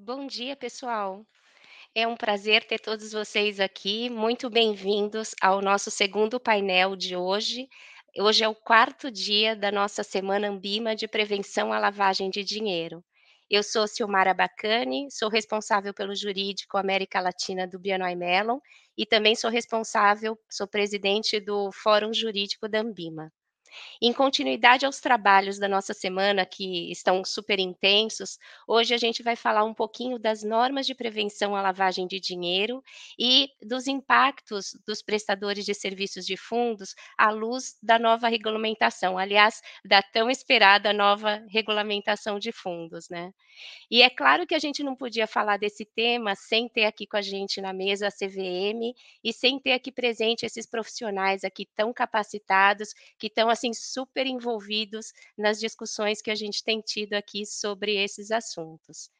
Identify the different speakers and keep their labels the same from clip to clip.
Speaker 1: Bom dia, pessoal. É um prazer ter todos vocês aqui. Muito bem-vindos ao nosso segundo painel de hoje. Hoje é o quarto dia da nossa semana Ambima de prevenção à lavagem de dinheiro. Eu sou Silmara Bacani, sou responsável pelo jurídico América Latina do BNY Mellon e também sou responsável, sou presidente do Fórum Jurídico da Ambima. Em continuidade aos trabalhos da nossa semana, que estão super intensos, hoje a gente vai falar um pouquinho das normas de prevenção à lavagem de dinheiro e dos impactos dos prestadores de serviços de fundos à luz da nova regulamentação, aliás, da tão esperada nova regulamentação de fundos, né? E é claro que a gente não podia falar desse tema sem ter aqui com a gente na mesa a CVM e sem ter aqui presente esses profissionais aqui tão capacitados, que estão assim super envolvidos nas discussões que a gente tem tido aqui sobre esses assuntos.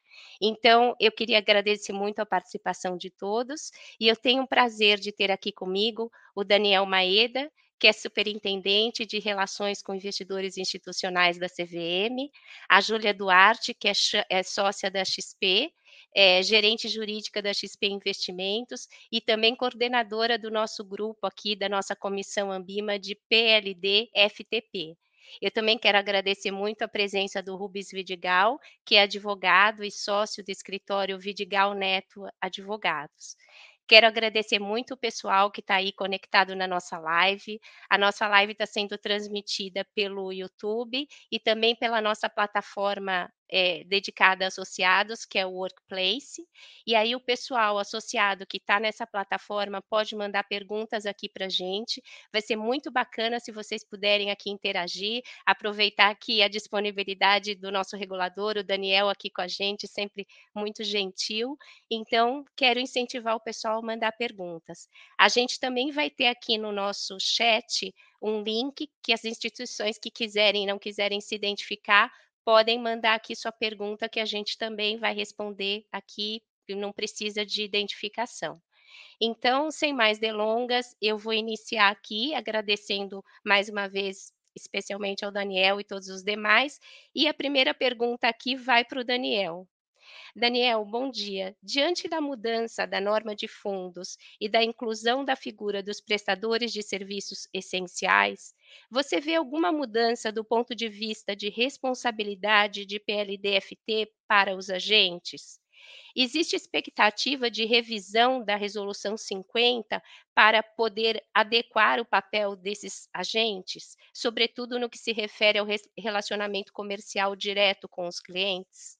Speaker 1: Então, eu queria agradecer muito a participação de todos e eu tenho o prazer de ter aqui comigo o Daniel Maeda, que é superintendente de relações com investidores institucionais da CVM, a Júlia Duarte, que é, é sócia da XP, é, gerente jurídica da XP Investimentos e também coordenadora do nosso grupo aqui, da nossa comissão Ambima de PLD FTP. Eu também quero agradecer muito a presença do Rubens Vidigal, que é advogado e sócio do escritório Vidigal Neto Advogados. Quero agradecer muito o pessoal que está aí conectado na nossa live. A nossa live está sendo transmitida pelo YouTube e também pela nossa plataforma é, dedicada a associados, que é o Workplace. E aí o pessoal associado que está nessa plataforma pode mandar perguntas aqui para a gente. Vai ser muito bacana se vocês puderem aqui interagir, aproveitar aqui a disponibilidade do nosso regulador, o Daniel aqui com a gente, sempre muito gentil. Então, quero incentivar o pessoal a mandar perguntas. A gente também vai ter aqui no nosso chat um link que as instituições que quiserem e não quiserem se identificar podem mandar aqui sua pergunta que a gente também vai responder aqui, não precisa de identificação. Então, sem mais delongas, eu vou iniciar aqui agradecendo mais uma vez, especialmente ao Daniel e todos os demais. E a primeira pergunta aqui vai para o Daniel. Daniel, bom dia. Diante da mudança da norma de fundos e da inclusão da figura dos prestadores de serviços essenciais, você vê alguma mudança do ponto de vista de responsabilidade de PLDFT para os agentes? Existe expectativa de revisão da Resolução 50 para poder adequar o papel desses agentes, sobretudo no que se refere ao relacionamento comercial direto com os clientes?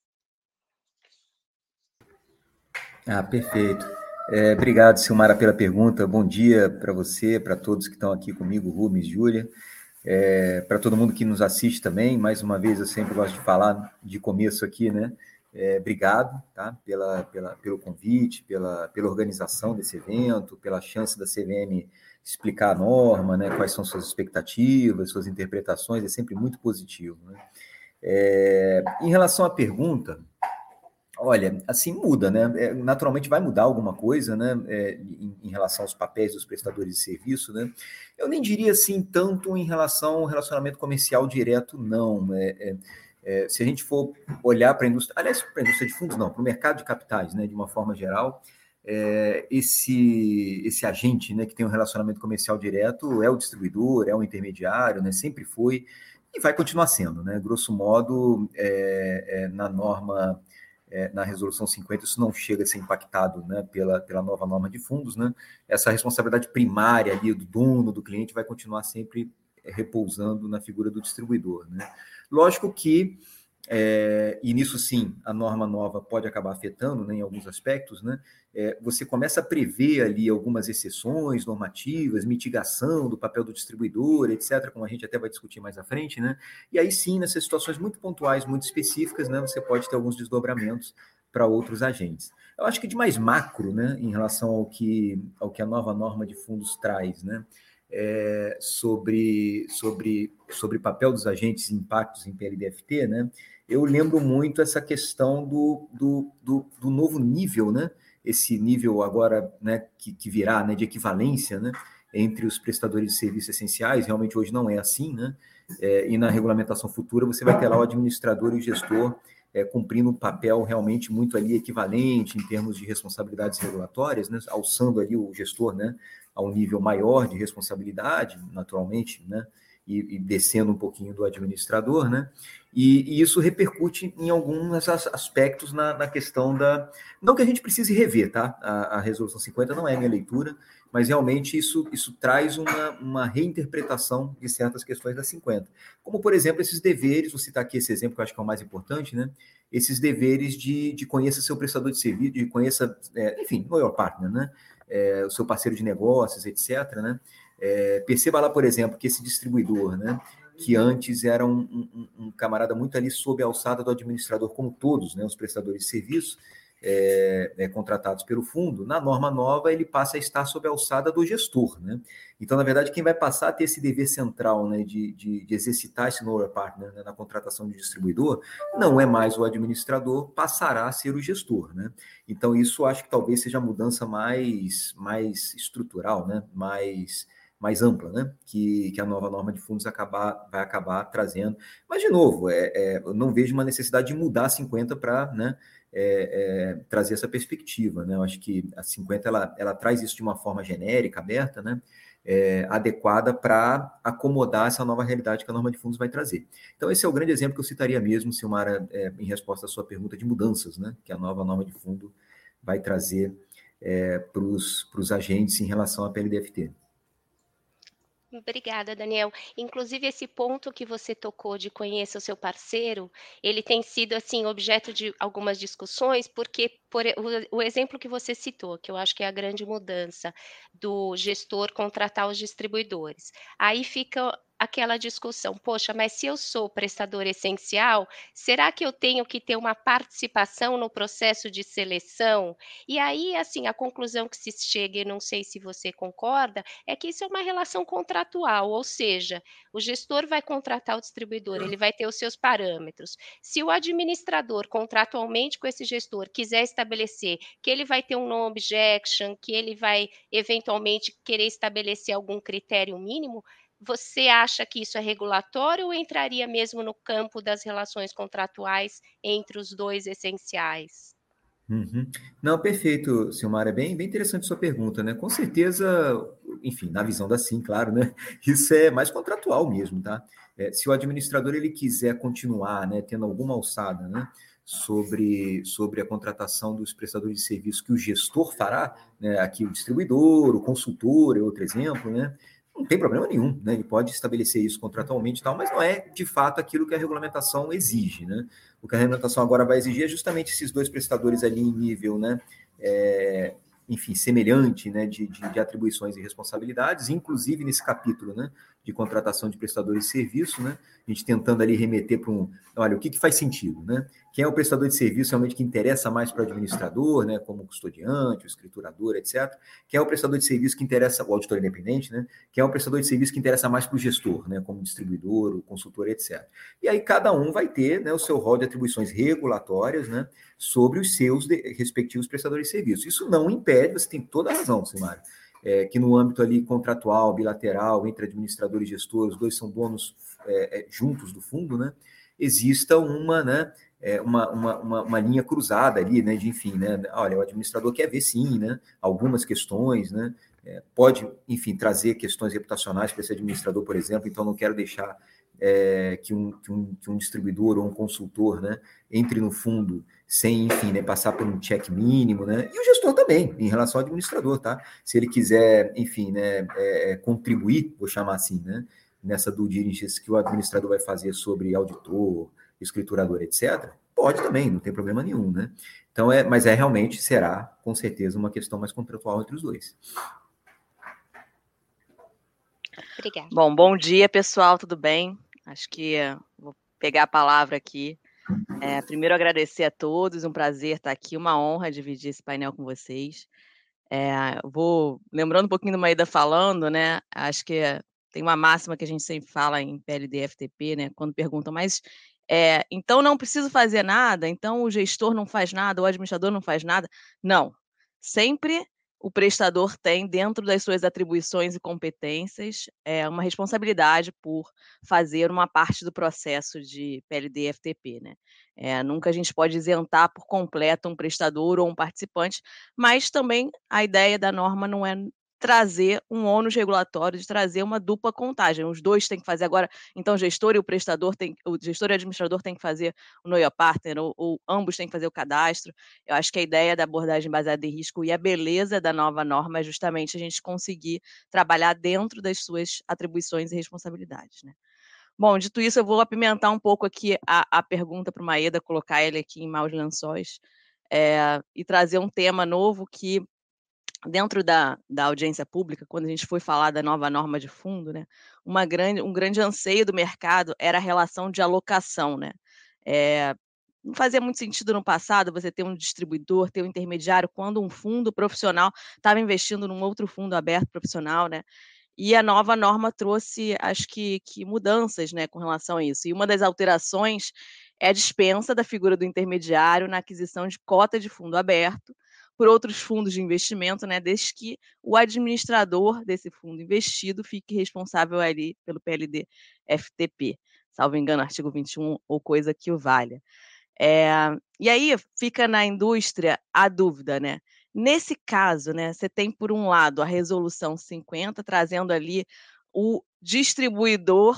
Speaker 2: Ah, perfeito. É, obrigado, Silmara, pela pergunta. Bom dia para você, para todos que estão aqui comigo, Rubens, Júlia, é, para todo mundo que nos assiste também. Mais uma vez, eu sempre gosto de falar de começo aqui, né? É, obrigado tá? pela, pela, pelo convite, pela, pela organização desse evento, pela chance da CVM explicar a norma, né? quais são suas expectativas, suas interpretações, é sempre muito positivo. Né? É, em relação à pergunta, Olha, assim muda, né? É, naturalmente vai mudar alguma coisa, né? É, em, em, relação aos papéis dos prestadores de serviço, né? Eu nem diria assim tanto em relação ao relacionamento comercial direto, não. É, é, é se a gente for olhar para a indústria, aliás, para a indústria de fundos, não, para o mercado de capitais, né? De uma forma geral, é, esse esse agente, né? Que tem um relacionamento comercial direto é o distribuidor, é o intermediário, né? Sempre foi e vai continuar sendo, né? Grosso modo, na norma é, na resolução 50, isso não chega a ser impactado né, pela, pela nova norma de fundos, né? Essa responsabilidade primária ali do dono, do cliente, vai continuar sempre repousando na figura do distribuidor. Né? Lógico que é, e nisso sim a norma nova pode acabar afetando né, em alguns aspectos, né? É, você começa a prever ali algumas exceções normativas, mitigação do papel do distribuidor, etc., como a gente até vai discutir mais à frente, né? E aí sim, nessas situações muito pontuais, muito específicas, né, você pode ter alguns desdobramentos para outros agentes. Eu acho que de mais macro, né, em relação ao que, ao que a nova norma de fundos traz, né? É, sobre, sobre, sobre papel dos agentes e impactos em PLDFT, né? eu lembro muito essa questão do, do, do, do novo nível, né? Esse nível agora, né, que, que virá, né, de equivalência, né, entre os prestadores de serviços essenciais. Realmente hoje não é assim, né? É, e na regulamentação futura você vai ter lá o administrador e o gestor é, cumprindo um papel realmente muito ali equivalente em termos de responsabilidades regulatórias, né, alçando ali o gestor né, a um nível maior de responsabilidade, naturalmente, né, e, e descendo um pouquinho do administrador, né? E, e isso repercute em alguns aspectos na, na, questão da. Não que a gente precise rever, tá? A, a, resolução 50 não é minha leitura, mas realmente isso, isso traz uma, uma reinterpretação de certas questões da 50. Como, por exemplo, esses deveres, vou citar aqui esse exemplo que eu acho que é o mais importante, né? Esses deveres de, de seu prestador de serviço, de conheça, é, enfim, your partner, né? É, o seu parceiro de negócios, etc. Né? É, perceba lá, por exemplo, que esse distribuidor, né, que antes era um, um, um, camarada muito ali sob a alçada do administrador, como todos né, os prestadores de serviço é, é, contratados pelo fundo, na norma nova ele passa a estar sob a alçada do gestor. Né? Então, na verdade, quem vai passar a ter esse dever central né, de, de, de exercitar esse know partner né, na contratação de distribuidor não é mais o administrador, passará a ser o gestor. Né? Então, isso acho que talvez seja a mudança mais, mais estrutural, né? mais mais ampla, né? Que, que a nova norma de fundos acabar, vai acabar trazendo. Mas, de novo, é, é, eu não vejo uma necessidade de mudar a 50 para né, é, é, trazer essa perspectiva. Né? Eu acho que a 50 ela, ela traz isso de uma forma genérica, aberta, né? É, adequada para acomodar essa nova realidade que a norma de fundos vai trazer. Então, esse é o grande exemplo que eu citaria mesmo, Silmara, é, em resposta à sua pergunta de mudanças, né? Que a nova norma de fundo vai trazer para os agentes em relação à PLDFT.
Speaker 1: Obrigada, Daniel. Inclusive, esse ponto que você tocou de conheça o seu parceiro, ele tem sido, assim, objeto de algumas discussões, porque por, o, exemplo que você citou, que eu acho que é a grande mudança do gestor contratar os distribuidores. Aí fica aquela discussão, poxa, mas se eu sou prestador essencial, será que eu tenho que ter uma participação no processo de seleção? E aí, assim, a conclusão que se chega, e não sei se você concorda, é que isso é uma relação contratual, ou seja, o gestor vai contratar o distribuidor, ele vai ter os seus parâmetros. Se o administrador, contratualmente com esse gestor, quiser estabelecer que ele vai ter um no objection, que ele vai eventualmente querer estabelecer algum critério mínimo, você acha que isso é regulatório ou entraria mesmo no campo das relações contratuais entre os dois essenciais?
Speaker 2: Uhum. Não, perfeito, Silmar. É bem, bem interessante sua pergunta, né? Com certeza, enfim, na visão da SIM, claro, né? Isso é mais contratual mesmo, tá? É, se o administrador ele quiser continuar, né, tendo alguma alçada, né, sobre, sobre a contratação dos prestadores de serviço que o gestor fará, né, aqui o distribuidor, o consultor é outro exemplo, né? Não tem problema nenhum, né? Ele pode estabelecer isso contratualmente e tal, mas não é de fato aquilo que a regulamentação exige, né? O que a regulamentação agora vai exigir é justamente esses dois prestadores ali em nível, né? É, enfim, semelhante, né, de, de, de, atribuições e responsabilidades, inclusive nesse capítulo, né, de contratação de prestadores de serviço, né, a gente tentando ali remeter para um, olha, o que, que faz sentido, né? Quem é o prestador de serviço realmente que interessa mais para o administrador, né, como custodiante, o escriturador, etc. Quem é o prestador de serviço que interessa, o auditor independente, né? Quem é o prestador de serviço que interessa mais para o gestor, né, como distribuidor, o consultor, etc. E aí cada um vai ter, né, o seu rol de atribuições regulatórias, né, sobre os seus respectivos prestadores de serviço. Isso não impede, você tem toda a razão, Simário, é, que no âmbito ali contratual, bilateral, entre administrador e gestor, os dois são donos é, é, juntos do fundo, né? Exista uma, né? É, uma, uma, uma, linha cruzada ali, né? De enfim, né? Olha, o administrador quer ver sim, né? Algumas questões, né? É, pode, enfim, trazer questões reputacionais para esse administrador, por exemplo, então não quero deixar é, que, um, que, um, que um distribuidor ou um consultor né, entre no fundo sem, enfim, né, passar por um check mínimo, né? E o gestor também, em relação ao administrador, tá? Se ele quiser, enfim, né, é, é contribuir, vou chamar assim, né, nessa due diligence que o administrador vai fazer sobre auditor, escriturador, etc., pode também, não tem problema nenhum, né? Então, é, mas é realmente, será, com certeza, uma questão mais contratual entre os dois.
Speaker 3: Obrigada. Bom, bom dia, pessoal, tudo bem? Acho que vou pegar a palavra aqui. É, primeiro, agradecer a todos, um prazer estar aqui, uma honra dividir esse painel com vocês. É, vou lembrando um pouquinho do Maída falando, né? Acho que tem uma máxima que a gente sempre fala em PLD FTP, né? Quando perguntam, mas é, então não preciso fazer nada, então o gestor não faz nada, o administrador não faz nada. Não. Sempre o prestador tem, dentro das suas atribuições e competências, é, uma responsabilidade por fazer uma parte do processo de PLD FTP. Né? É, nunca a gente pode isentar por completo um prestador ou um participante, mas também a ideia da norma não é trazer um ônus regulatório, de trazer uma dupla contagem. Os dois têm que fazer agora, então o gestor e o prestador têm, o gestor e o administrador têm que fazer o your partner, ou, ou, ambos têm que fazer o cadastro. Eu acho que a ideia da abordagem baseada em risco e a beleza da nova norma é justamente a gente conseguir trabalhar dentro das suas atribuições e responsabilidades, né? Bom, dito isso, eu vou apimentar um pouco aqui a, a pergunta para o Maeda, colocar ele aqui em maus lençóis, é, e trazer um tema novo que dentro da, da audiência pública, quando a gente foi falar da nova norma de fundo, né, uma grande, um grande anseio do mercado era a relação de alocação. Né? É, não fazia muito sentido no passado você ter um distribuidor, ter um intermediário, quando um fundo profissional estava investindo num outro fundo aberto profissional, né? E a nova norma trouxe, acho que, que mudanças né, com relação a isso. E uma das alterações é a dispensa da figura do intermediário na aquisição de cota de fundo aberto, por outros fundos de investimento, né, desde que o administrador desse fundo investido fique responsável ali pelo PLD FTP, salvo engano, artigo 21 ou coisa que o valha. É, e aí fica na indústria a dúvida, né? Nesse caso, né, você tem, por um lado, a resolução 50, trazendo ali o distribuidor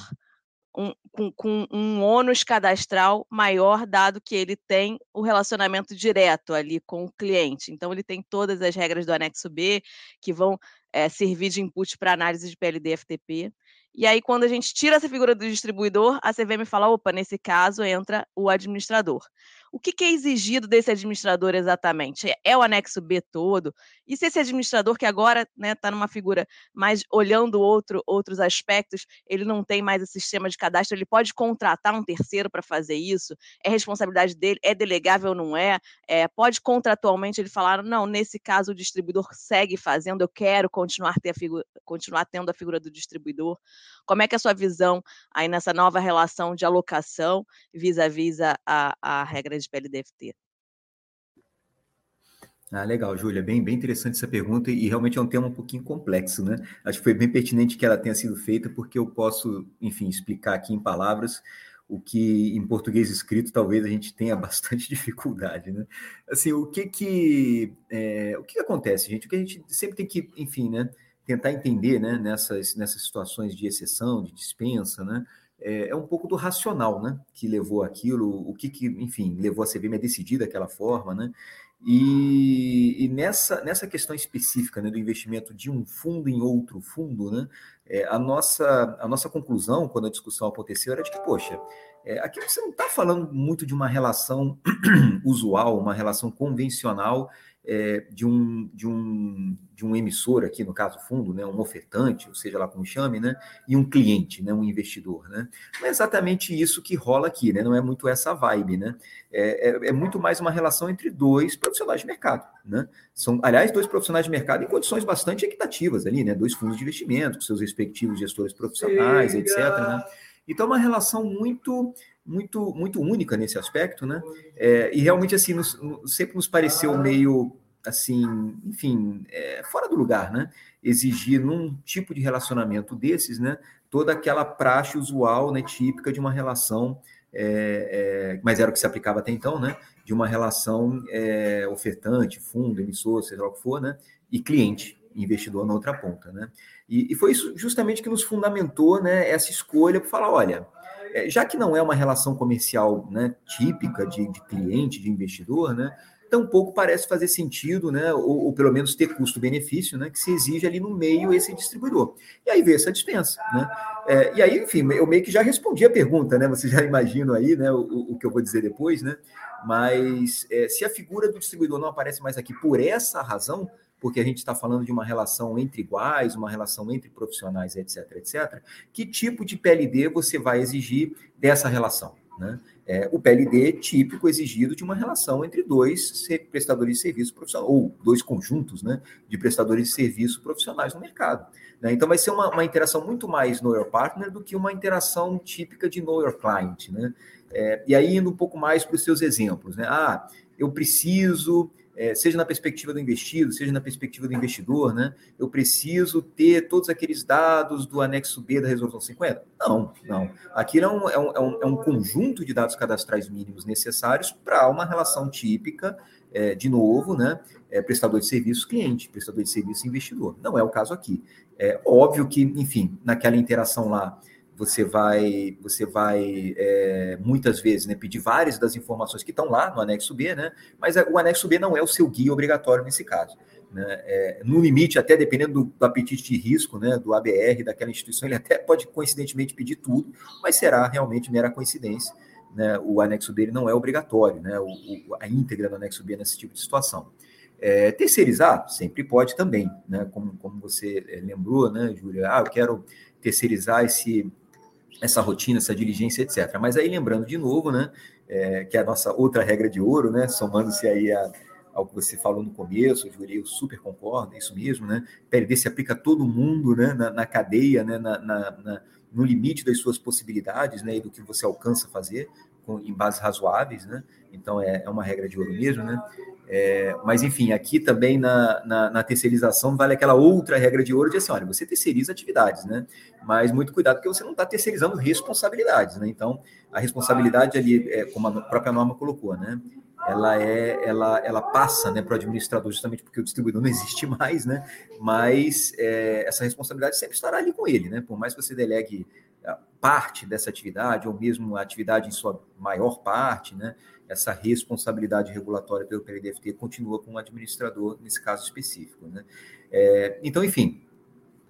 Speaker 3: um, com, com, um ônus cadastral maior, dado que ele tem o relacionamento direto ali com o cliente. Então, ele tem todas as regras do anexo B que vão é, servir de input para análise de PLD-FTP. E aí, quando a gente tira essa figura do distribuidor, a CVM fala: opa, nesse caso entra o administrador. O que, que é exigido desse administrador exatamente? É, é o anexo B todo? E se esse administrador, que agora está né, tá numa figura mais olhando outro, outros aspectos, ele não tem mais esse sistema de cadastro, ele pode contratar um terceiro para fazer isso? É responsabilidade dele? É delegável ou não é? é? Pode contratualmente ele falar: não, nesse caso o distribuidor segue fazendo, eu quero continuar, ter figura, continuar tendo a figura do distribuidor. Como é que é a sua visão aí nessa nova relação de alocação vis-à-vis -a, a, a regra de PLDFT?
Speaker 2: Ah, legal, Júlia, bem, bem interessante essa pergunta e realmente é um tema um pouquinho complexo, né? Acho que foi bem pertinente que ela tenha sido feita, porque eu posso, enfim, explicar aqui em palavras o que em português escrito talvez a gente tenha bastante dificuldade, né? Assim, o que que, é, o que, que acontece, gente? O que a gente sempre tem que, enfim, né? tentar entender né, nessas, nessas situações de exceção, de dispensa, né, é, é, um pouco do racional né, que levou aquilo, o que, que enfim, levou a CVM a decidir daquela forma. Né, e, e nessa, nessa questão específica né, do investimento de um fundo em outro fundo, né, é, a, nossa, a nossa conclusão, quando a discussão aconteceu, era de que, poxa, é, aqui você não está falando muito de uma relação usual, uma relação convencional é, de, um, de, um, de um emissor, aqui no caso fundo, né, um ofertante, ou seja lá como chame, né, e um cliente, né, um investidor. Né? Não é exatamente isso que rola aqui, né, não é muito essa vibe. Né? É, é, é muito mais uma relação entre dois profissionais de mercado. Né? São, aliás, dois profissionais de mercado em condições bastante equitativas ali, né? dois fundos de investimento, com seus respectivos gestores profissionais, etc. Né? Então, é uma relação muito muito muito única nesse aspecto, né? É, e realmente assim nos, sempre nos pareceu meio assim, enfim, é, fora do lugar, né? Exigir num tipo de relacionamento desses, né? Toda aquela praxe usual, né? Típica de uma relação, é, é mas era o que se aplicava até então, né? De uma relação é, ofertante, fundo, emissor, seja lá o que for, né? E cliente, investidor na outra ponta, né? E, e foi isso justamente que nos fundamentou, né? Essa escolha para falar, olha é, já que não é uma relação comercial né, típica de, de cliente, de investidor, né, tampouco parece fazer sentido, né, ou, ou pelo menos ter custo-benefício, né, que se exige ali no meio esse distribuidor. E aí vê essa dispensa. Né? É, e aí, enfim, eu meio que já respondi a pergunta, né, vocês já imaginam aí né, o, o que eu vou dizer depois, né, mas é, se a figura do distribuidor não aparece mais aqui por essa razão, porque a gente está falando de uma relação entre iguais, uma relação entre profissionais, etc, etc. Que tipo de PLD você vai exigir dessa relação? Né? É, o PLD típico exigido de uma relação entre dois prestadores de serviço profissional, ou dois conjuntos né, de prestadores de serviço profissionais no mercado. Né? Então, vai ser uma, uma, interação muito mais know your partner do que uma interação típica de know your client. Né? É, e aí, indo um pouco mais para os seus exemplos. Né? Ah, eu preciso é, seja na perspectiva do investido, seja na perspectiva do investidor, né? Eu preciso ter todos aqueles dados do anexo B da resolução 50? Não, não. Aqui é um, é um, é um conjunto de dados cadastrais mínimos necessários para uma relação típica, é, de novo, né? É, prestador de serviço cliente, prestador de serviço investidor. Não é o caso aqui. É óbvio que, enfim, naquela interação lá você vai, você vai é, muitas vezes né, pedir várias das informações que estão lá no anexo B, né? Mas o anexo B não é o seu guia obrigatório nesse caso. Né? É, no limite, até dependendo do, do, apetite de risco, né, do ABR, daquela instituição, ele até pode coincidentemente pedir tudo, mas será realmente mera coincidência. Né? O anexo B não é obrigatório, né? O, o, a íntegra do anexo B nesse tipo de situação. É, terceirizar sempre pode também, né? Como, como você é, lembrou, né, Júlia? Ah, eu quero terceirizar esse, essa rotina, essa diligência, etc. Mas aí lembrando de novo, né, é, que a nossa outra regra de ouro, né, somando-se aí a, ao que você falou no começo, Júlio, eu super concordo, é isso mesmo, né? PLD se aplica a todo mundo, né, na, na cadeia, né, na, na, no limite das suas possibilidades, né, e do que você alcança fazer com, em bases razoáveis, né? Então é, é uma regra de ouro mesmo, né? É, mas, enfim, aqui também na, na, na, terceirização vale aquela outra regra de ouro de assim, olha, você terceiriza atividades, né? Mas muito cuidado porque você não está terceirizando responsabilidades, né? Então, a responsabilidade ali, é, como a própria norma colocou, né? Ela é, ela, ela passa né, para o administrador justamente porque o distribuidor não existe mais, né? Mas é, essa responsabilidade sempre estará ali com ele, né? Por mais que você delegue parte dessa atividade, ou mesmo a atividade em sua maior parte, né? essa responsabilidade regulatória pelo PLDFT continua com o administrador nesse caso específico. Né? É, então, enfim,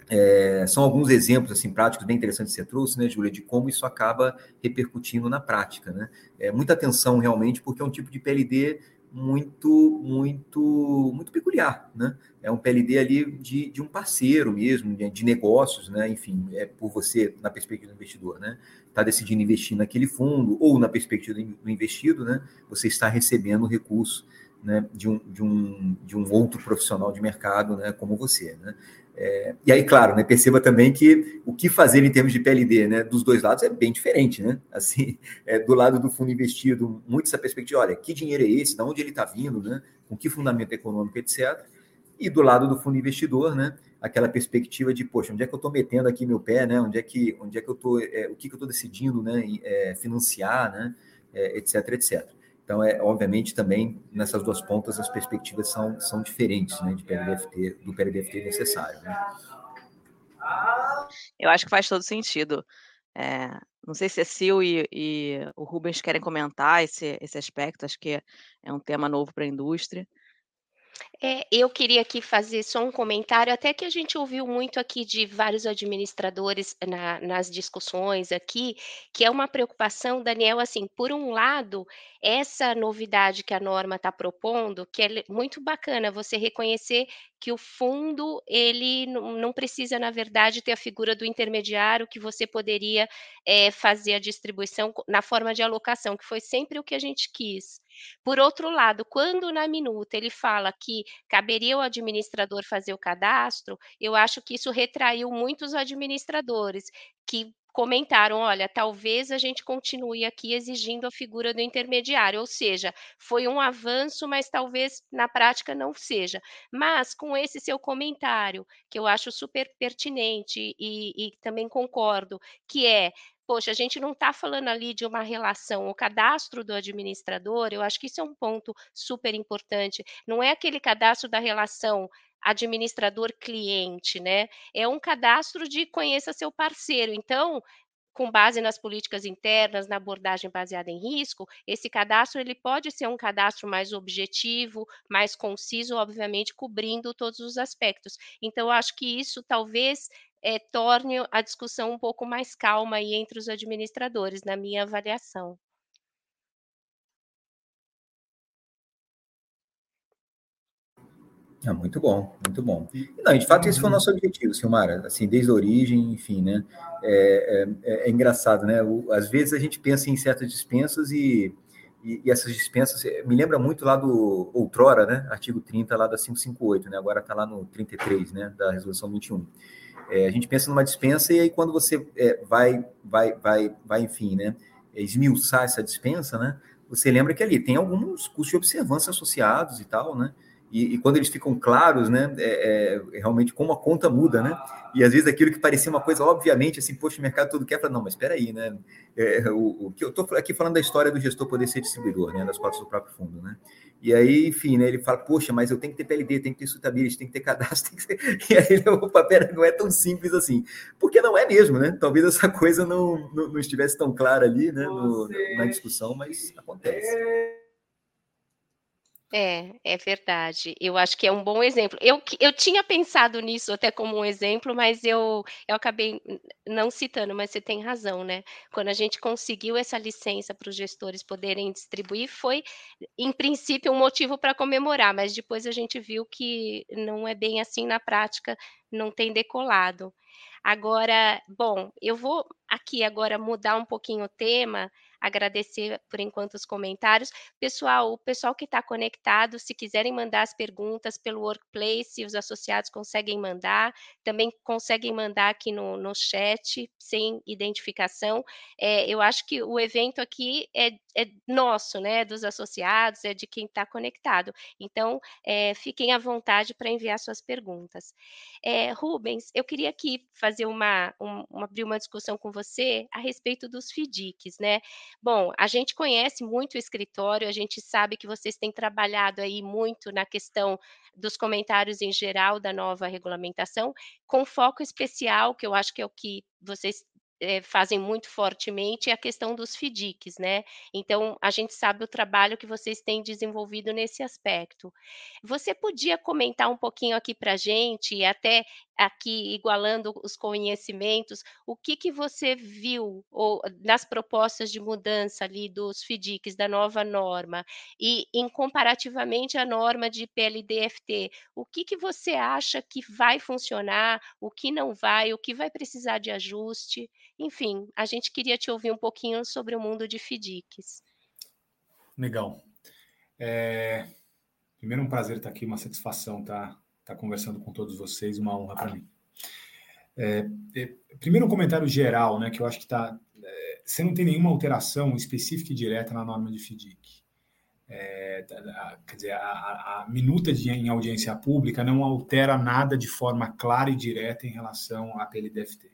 Speaker 2: é, são alguns exemplos assim práticos bem interessantes que você trouxe, né, Júlia, de como isso acaba repercutindo na prática. Né? É, muita atenção realmente, porque é um tipo de PLD muito, muito, muito peculiar, né? É um PLD ali de, de um parceiro mesmo, de, de, negócios, né? Enfim, é por você, na perspectiva do investidor, né? Está decidindo investir naquele fundo, ou na perspectiva do investido, né? Você está recebendo recurso né, de, um, de, um, de um outro profissional de mercado né, como você. Né? É, e aí, claro, né, perceba também que o que fazer em termos de PLD né, dos dois lados é bem diferente. Né? Assim, é, do lado do fundo investido, muito essa perspectiva, olha, que dinheiro é esse, de onde ele está vindo, né, com que fundamento econômico, etc. E do lado do fundo investidor, né, aquela perspectiva de, poxa, onde é que eu estou metendo aqui meu pé, né, onde é que, onde é que eu estou, é, o que, que eu estou decidindo né, é, financiar, né, é, etc, etc. Então, é, obviamente, também nessas duas pontas as perspectivas são, são diferentes né, de PLDFT, do PLDFT necessário. Né?
Speaker 3: Eu acho que faz todo sentido. É, não sei se a Sil e, e, o Rubens querem comentar esse, esse aspecto, acho que é um tema novo para a indústria.
Speaker 1: É, eu queria aqui fazer só um comentário, até que a gente ouviu muito aqui de vários administradores na, nas discussões aqui, que é uma preocupação, Daniel, assim, por um lado, essa novidade que a norma está propondo, que é muito bacana você reconhecer que o fundo, ele não precisa, na verdade, ter a figura do intermediário que você poderia é, fazer a distribuição na forma de alocação, que foi sempre o que a gente quis. Por outro lado, quando na minuta ele fala que caberia ao administrador fazer o cadastro, eu acho que isso retraiu muitos administradores que comentaram: olha, talvez a gente continue aqui exigindo a figura do intermediário, ou seja, foi um avanço, mas talvez na prática não seja. Mas com esse seu comentário, que eu acho super pertinente e, e também concordo, que é poxa, a gente não está falando ali de uma relação, o cadastro do administrador, eu acho que isso é um ponto super importante. Não é aquele cadastro da relação administrador-cliente, né? É um cadastro de conheça seu parceiro. Então, com base nas políticas internas, na abordagem baseada em risco, esse cadastro ele pode ser um cadastro mais objetivo, mais conciso, obviamente cobrindo todos os aspectos. Então, eu acho que isso talvez é, torne a discussão um pouco mais calma aí entre os administradores, na minha avaliação.
Speaker 2: É muito bom, muito bom. Não, de fato, esse foi o nosso objetivo, Silmara, assim, desde a origem, enfim, né? É, é, é engraçado, né? O, às vezes a gente pensa em certas dispensas e, e, e, essas dispensas, eh, me lembra muito lá do outrora, né? Artigo 30 lá da 558, né? Agora está lá no 33, né? Da resolução 21. É, a gente pensa numa dispensa e aí quando você é, vai, vai, vai, vai, enfim, né? Esmiuçar essa dispensa, né? você lembra que ali tem alguns custos de observância associados e tal, né? E, e, quando eles ficam claros, né, é, é, realmente como a conta muda, né? E às vezes aquilo que parecia uma coisa, obviamente, assim, poxa, o mercado todo quer, fala, não, mas espera aí, né? É, o, o, que eu estou aqui falando da história do gestor poder ser distribuidor, né, das cotas do próprio fundo, né? E aí, enfim, né, ele fala, poxa, mas eu tenho que ter PLD, tem que ter suitability, tem que ter cadastro, tem que ter... E aí, opa, pera, não é tão simples assim. Porque não é mesmo, né? Talvez essa coisa não, não, não estivesse tão clara ali, né, no, na discussão, mas acontece.
Speaker 1: É, é verdade. Eu acho que é um bom exemplo. Eu, eu tinha pensado nisso até como um exemplo, mas eu, eu acabei não citando, mas você tem razão, né? Quando a gente conseguiu essa licença para os gestores poderem distribuir, foi, em princípio, um motivo para comemorar, mas depois a gente viu que não é bem assim na prática, não tem decolado. Agora, bom, eu vou aqui agora mudar um pouquinho o tema agradecer por enquanto os comentários. Pessoal, o pessoal que está conectado, se quiserem mandar as perguntas pelo Workplace, os associados conseguem mandar, também conseguem mandar aqui no, no chat, sem identificação. É, eu acho que o evento aqui é, é nosso, né, dos associados, é de quem está conectado. Então, é, fiquem à vontade para enviar suas perguntas. É, Rubens, eu queria aqui fazer uma, um, abrir uma discussão com você a respeito dos FDICs, né? Bom, a gente conhece muito o escritório, a gente sabe que vocês têm trabalhado aí muito na questão dos comentários em geral da nova regulamentação, com foco especial, que eu acho que é o que vocês é, fazem muito fortemente é a questão dos FDICs, né? Então, a gente sabe o trabalho que vocês têm desenvolvido nesse aspecto. Você podia comentar um pouquinho aqui para a gente, e até aqui igualando os conhecimentos, o que, que você viu ou, nas propostas de mudança ali dos FDICs, da nova norma, e em comparativamente à norma de PLDFT, o que, que você acha que vai funcionar, o que não vai, o que vai precisar de ajuste? Enfim, a gente queria te ouvir um pouquinho sobre o mundo de FDICs.
Speaker 4: Legal. É... Primeiro, um prazer estar aqui, uma satisfação estar, estar conversando com todos vocês, uma honra para mim. É, é, primeiro, um comentário geral, né, que eu acho que está. É, você não tem nenhuma alteração específica e direta na norma de FDIC. É, a, quer dizer, a, a, minuta de, em audiência pública não altera nada de forma clara e direta em relação à PLDFT.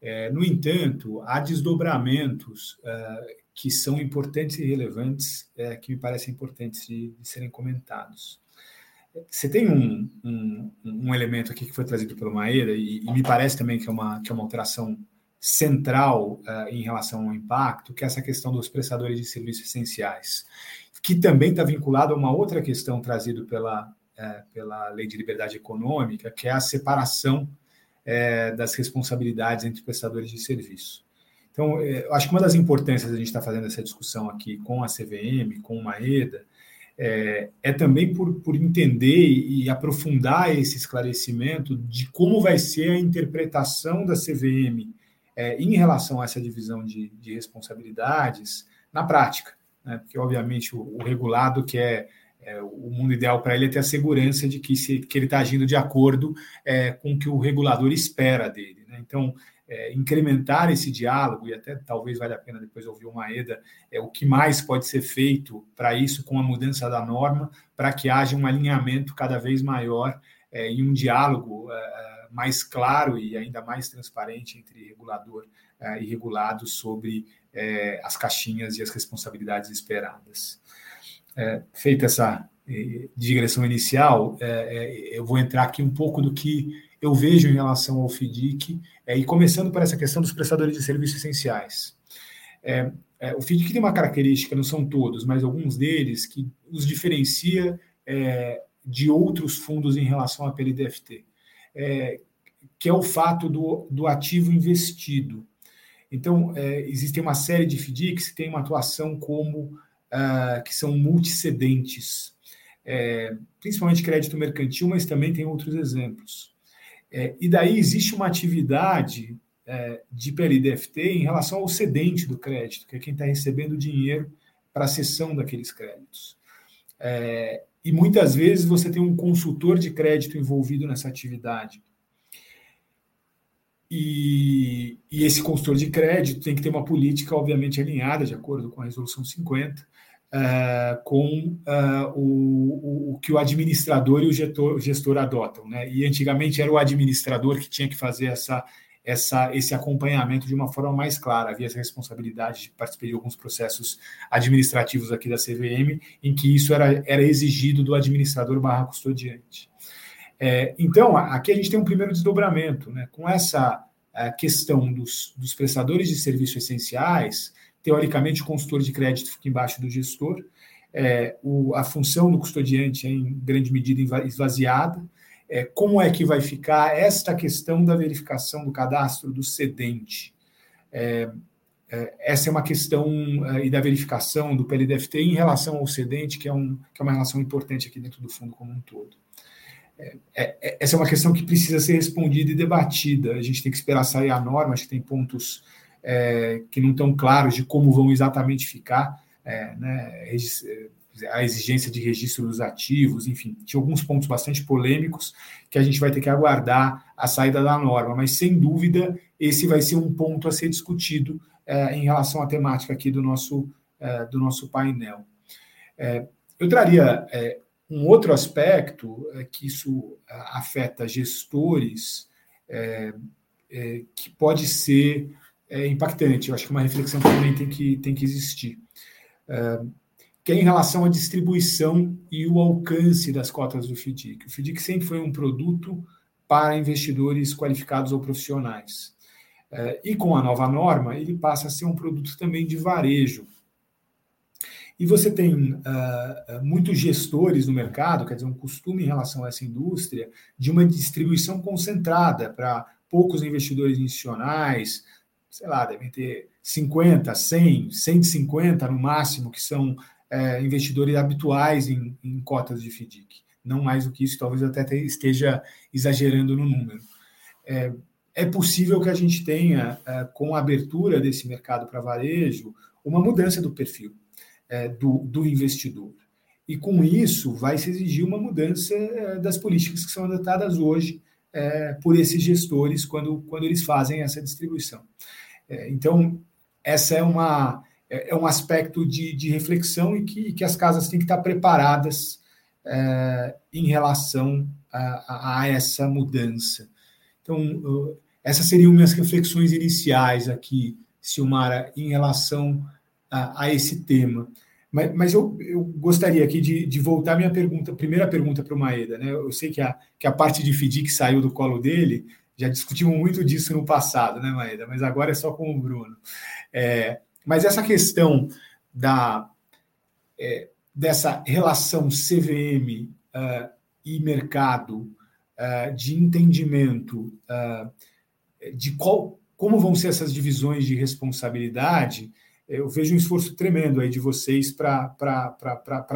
Speaker 4: É, no entanto, há desdobramentos é, que são importantes e relevantes, é, que me parecem importantes de, de serem comentados. Você tem um, um, um, elemento aqui que foi trazido pelo Maeda, e, e, me parece também que é uma, que é uma alteração central uh, em relação ao impacto, que é essa questão dos prestadores de serviços essenciais, que também está vinculado a uma outra questão trazida pela, uh, pela Lei de Liberdade Econômica, que é a separação é, das responsabilidades entre prestadores de serviço. Então, acho que uma das importâncias da gente estar fazendo essa discussão aqui com a CVM, com o Maeda, é, é, também por, por entender e aprofundar esse esclarecimento de como vai ser a interpretação da CVM é, em relação a essa divisão de, de responsabilidades na prática. Né? Porque, obviamente, o, o regulado quer é, o mundo ideal para ele é ter a segurança de que, se, que ele está agindo de acordo é, com o que o regulador espera dele. Né? Então, é, incrementar esse diálogo, e até talvez valha a pena depois ouvir o Maeda, é, o que mais pode ser feito para isso com a mudança da norma, para que haja um alinhamento cada vez maior é, e um diálogo é, mais claro e ainda mais transparente entre regulador é, e regulado sobre é, as caixinhas e as responsabilidades esperadas. É, feita essa digressão inicial, eu vou entrar aqui um pouco do que eu vejo em relação ao FDIC, é, e começando por essa questão dos prestadores de serviços essenciais. É, o FDIC tem uma característica, não são todos, mas alguns deles, que os diferencia de outros fundos em relação à PLDFT, que é o fato do, do ativo investido. Então, existem uma série de FDICs que têm uma atuação como uh, que são multicedentes, é, principalmente crédito mercantil, mas também tem outros exemplos. É, e daí existe uma atividade é, de PLDFT em relação ao cedente do crédito, que é quem está recebendo dinheiro para a cessão daqueles créditos. É, e muitas vezes você tem um consultor de crédito envolvido nessa atividade. e, e, esse consultor de crédito tem que ter uma política, obviamente, alinhada, de acordo com a Resolução 50, uh, com uh, o, o, que o administrador e o gestor, o gestor adotam. Né? E antigamente era o administrador que tinha que fazer essa, essa, esse acompanhamento de uma forma mais clara. Havia essa responsabilidade de participar de alguns processos administrativos aqui da CVM, em que isso era, era exigido do administrador barra custodiante. É, então, aqui a gente tem um primeiro desdobramento, né? com essa questão dos, dos prestadores de serviços essenciais, teoricamente o consultor de crédito fica embaixo do gestor, é, o, a função do custodiante é em grande medida esvaziada, é, como é que vai ficar esta questão da verificação do cadastro do cedente. É, é, essa é uma questão é, e da verificação do PLDFT em relação ao cedente, que é, um, que é uma relação importante aqui dentro do fundo como um todo. É, essa é uma questão que precisa ser respondida e debatida. A gente tem que esperar sair a norma, acho que tem pontos é, que não estão claros de como vão exatamente ficar. É, né, a exigência de registro dos ativos, enfim, tinha alguns pontos bastante polêmicos que a gente vai ter que aguardar a saída da norma, mas sem dúvida esse vai ser um ponto a ser discutido é, em relação à temática aqui do nosso, é, do nosso painel. É, eu traria é, um outro aspecto é que isso afeta gestores é, que pode ser impactante, eu acho que uma reflexão também tem que, tem que existir que é em relação à distribuição e o alcance das cotas do FDIC. O FDIC sempre foi um produto para investidores qualificados ou profissionais. É, e com a nova norma, ele passa a ser um produto também de varejo. E você tem uh, muitos gestores no mercado, quer dizer, um costume em relação a essa indústria, de uma distribuição concentrada para poucos investidores institucionais, sei lá, devem ter 50, 100, 150 no máximo, que são é, investidores habituais em, em, cotas de FDIC. Não mais do que isso, talvez até esteja exagerando no número. É, é possível que a gente tenha, é, com a abertura desse mercado para varejo, uma mudança do perfil é, do, do, investidor. E com isso, vai se exigir uma mudança é, das políticas que são adotadas hoje por esses gestores quando, quando eles fazem essa distribuição. Então, essa é uma é, é um aspecto de, de reflexão e que, que as casas têm que estar preparadas é, em relação a, a, essa mudança. Então, essas seriam minhas reflexões iniciais aqui, Silmara, em relação a, a esse tema. Mas, mas eu, eu, gostaria aqui de, de voltar minha pergunta, primeira pergunta para o Maeda. Né? Eu sei que a, que a parte de FDIC saiu do colo dele, já discutimos muito disso no passado, né, Maeda? Mas agora é só com o Bruno. É, mas essa questão da, é, dessa relação CVM uh, ah, e mercado, uh, de entendimento uh, de qual, como vão ser essas divisões de responsabilidade, eu vejo um esforço tremendo aí de vocês para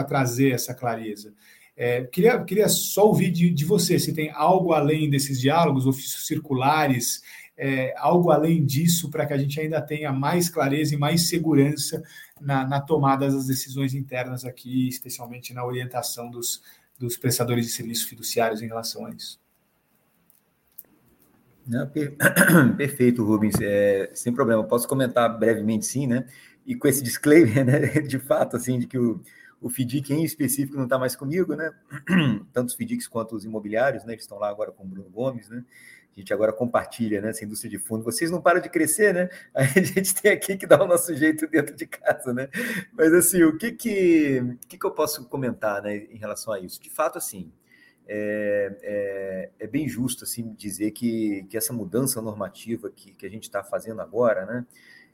Speaker 4: trazer essa clareza. É, queria, queria só ouvir de, de você se tem algo além desses diálogos, ofícios circulares, é, algo além disso para que a gente ainda tenha mais clareza e mais segurança na, na, tomada das decisões internas aqui, especialmente na orientação dos, dos prestadores de serviços fiduciários em relação a isso.
Speaker 2: Não, per... Perfeito, Rubens. É, sem problema. Posso comentar brevemente, sim, né? E com esse disclaimer, né? De fato, assim, de que o, o FDIC em específico não está mais comigo, né? Tanto os FDICs quanto os imobiliários, né? Eles estão lá agora com o Bruno Gomes, né? a gente agora compartilha né, essa indústria de fundo. Vocês não param de crescer, né? A gente tem aqui que dar o nosso jeito dentro de casa, né? Mas assim, o que que, o que, que eu posso comentar né, em relação a isso? De fato, assim, é, é, é bem justo assim dizer que, que essa mudança normativa que, que a gente está fazendo agora, né?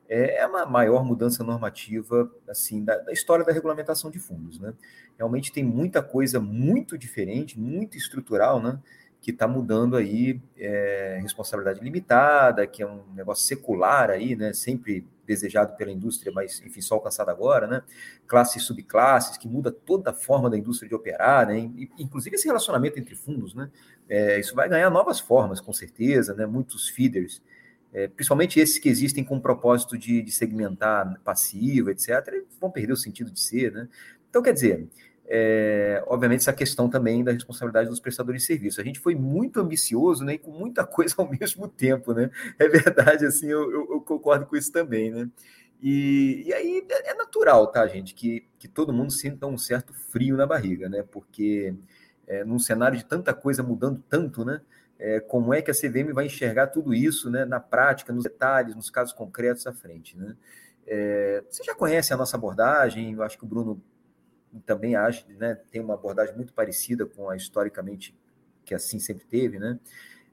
Speaker 2: É, é uma maior mudança normativa assim da, da, história da regulamentação de fundos, né? Realmente tem muita coisa muito diferente, muito estrutural, né? que está mudando aí é, responsabilidade limitada, que é um negócio secular aí, né? Sempre desejado pela indústria, mas enfim, só alcançado agora, né? Classes e subclasses, que muda toda a forma da indústria de operar, né? Inclusive esse relacionamento entre fundos, né? É, isso vai ganhar novas formas, com certeza, né? Muitos feeders, é, principalmente esses que existem com o propósito de, de segmentar passivo, etc., vão perder o sentido de ser, né? Então, quer dizer, é, obviamente, essa questão também da responsabilidade dos prestadores de serviço. A gente foi muito ambicioso, né, e com muita coisa ao mesmo tempo, né? É verdade, assim, eu, eu, eu concordo com isso também, né? E, e aí é, é natural, tá, gente, que, que todo mundo sinta um certo frio na barriga, né? Porque é, num cenário de tanta coisa mudando tanto, né? É, como é que a CVM vai enxergar tudo isso, né? Na prática, nos detalhes, nos casos concretos à frente, né? É, você já conhece a nossa abordagem, eu acho que o Bruno também age, né, tem uma abordagem muito parecida com a historicamente que assim sempre teve, né?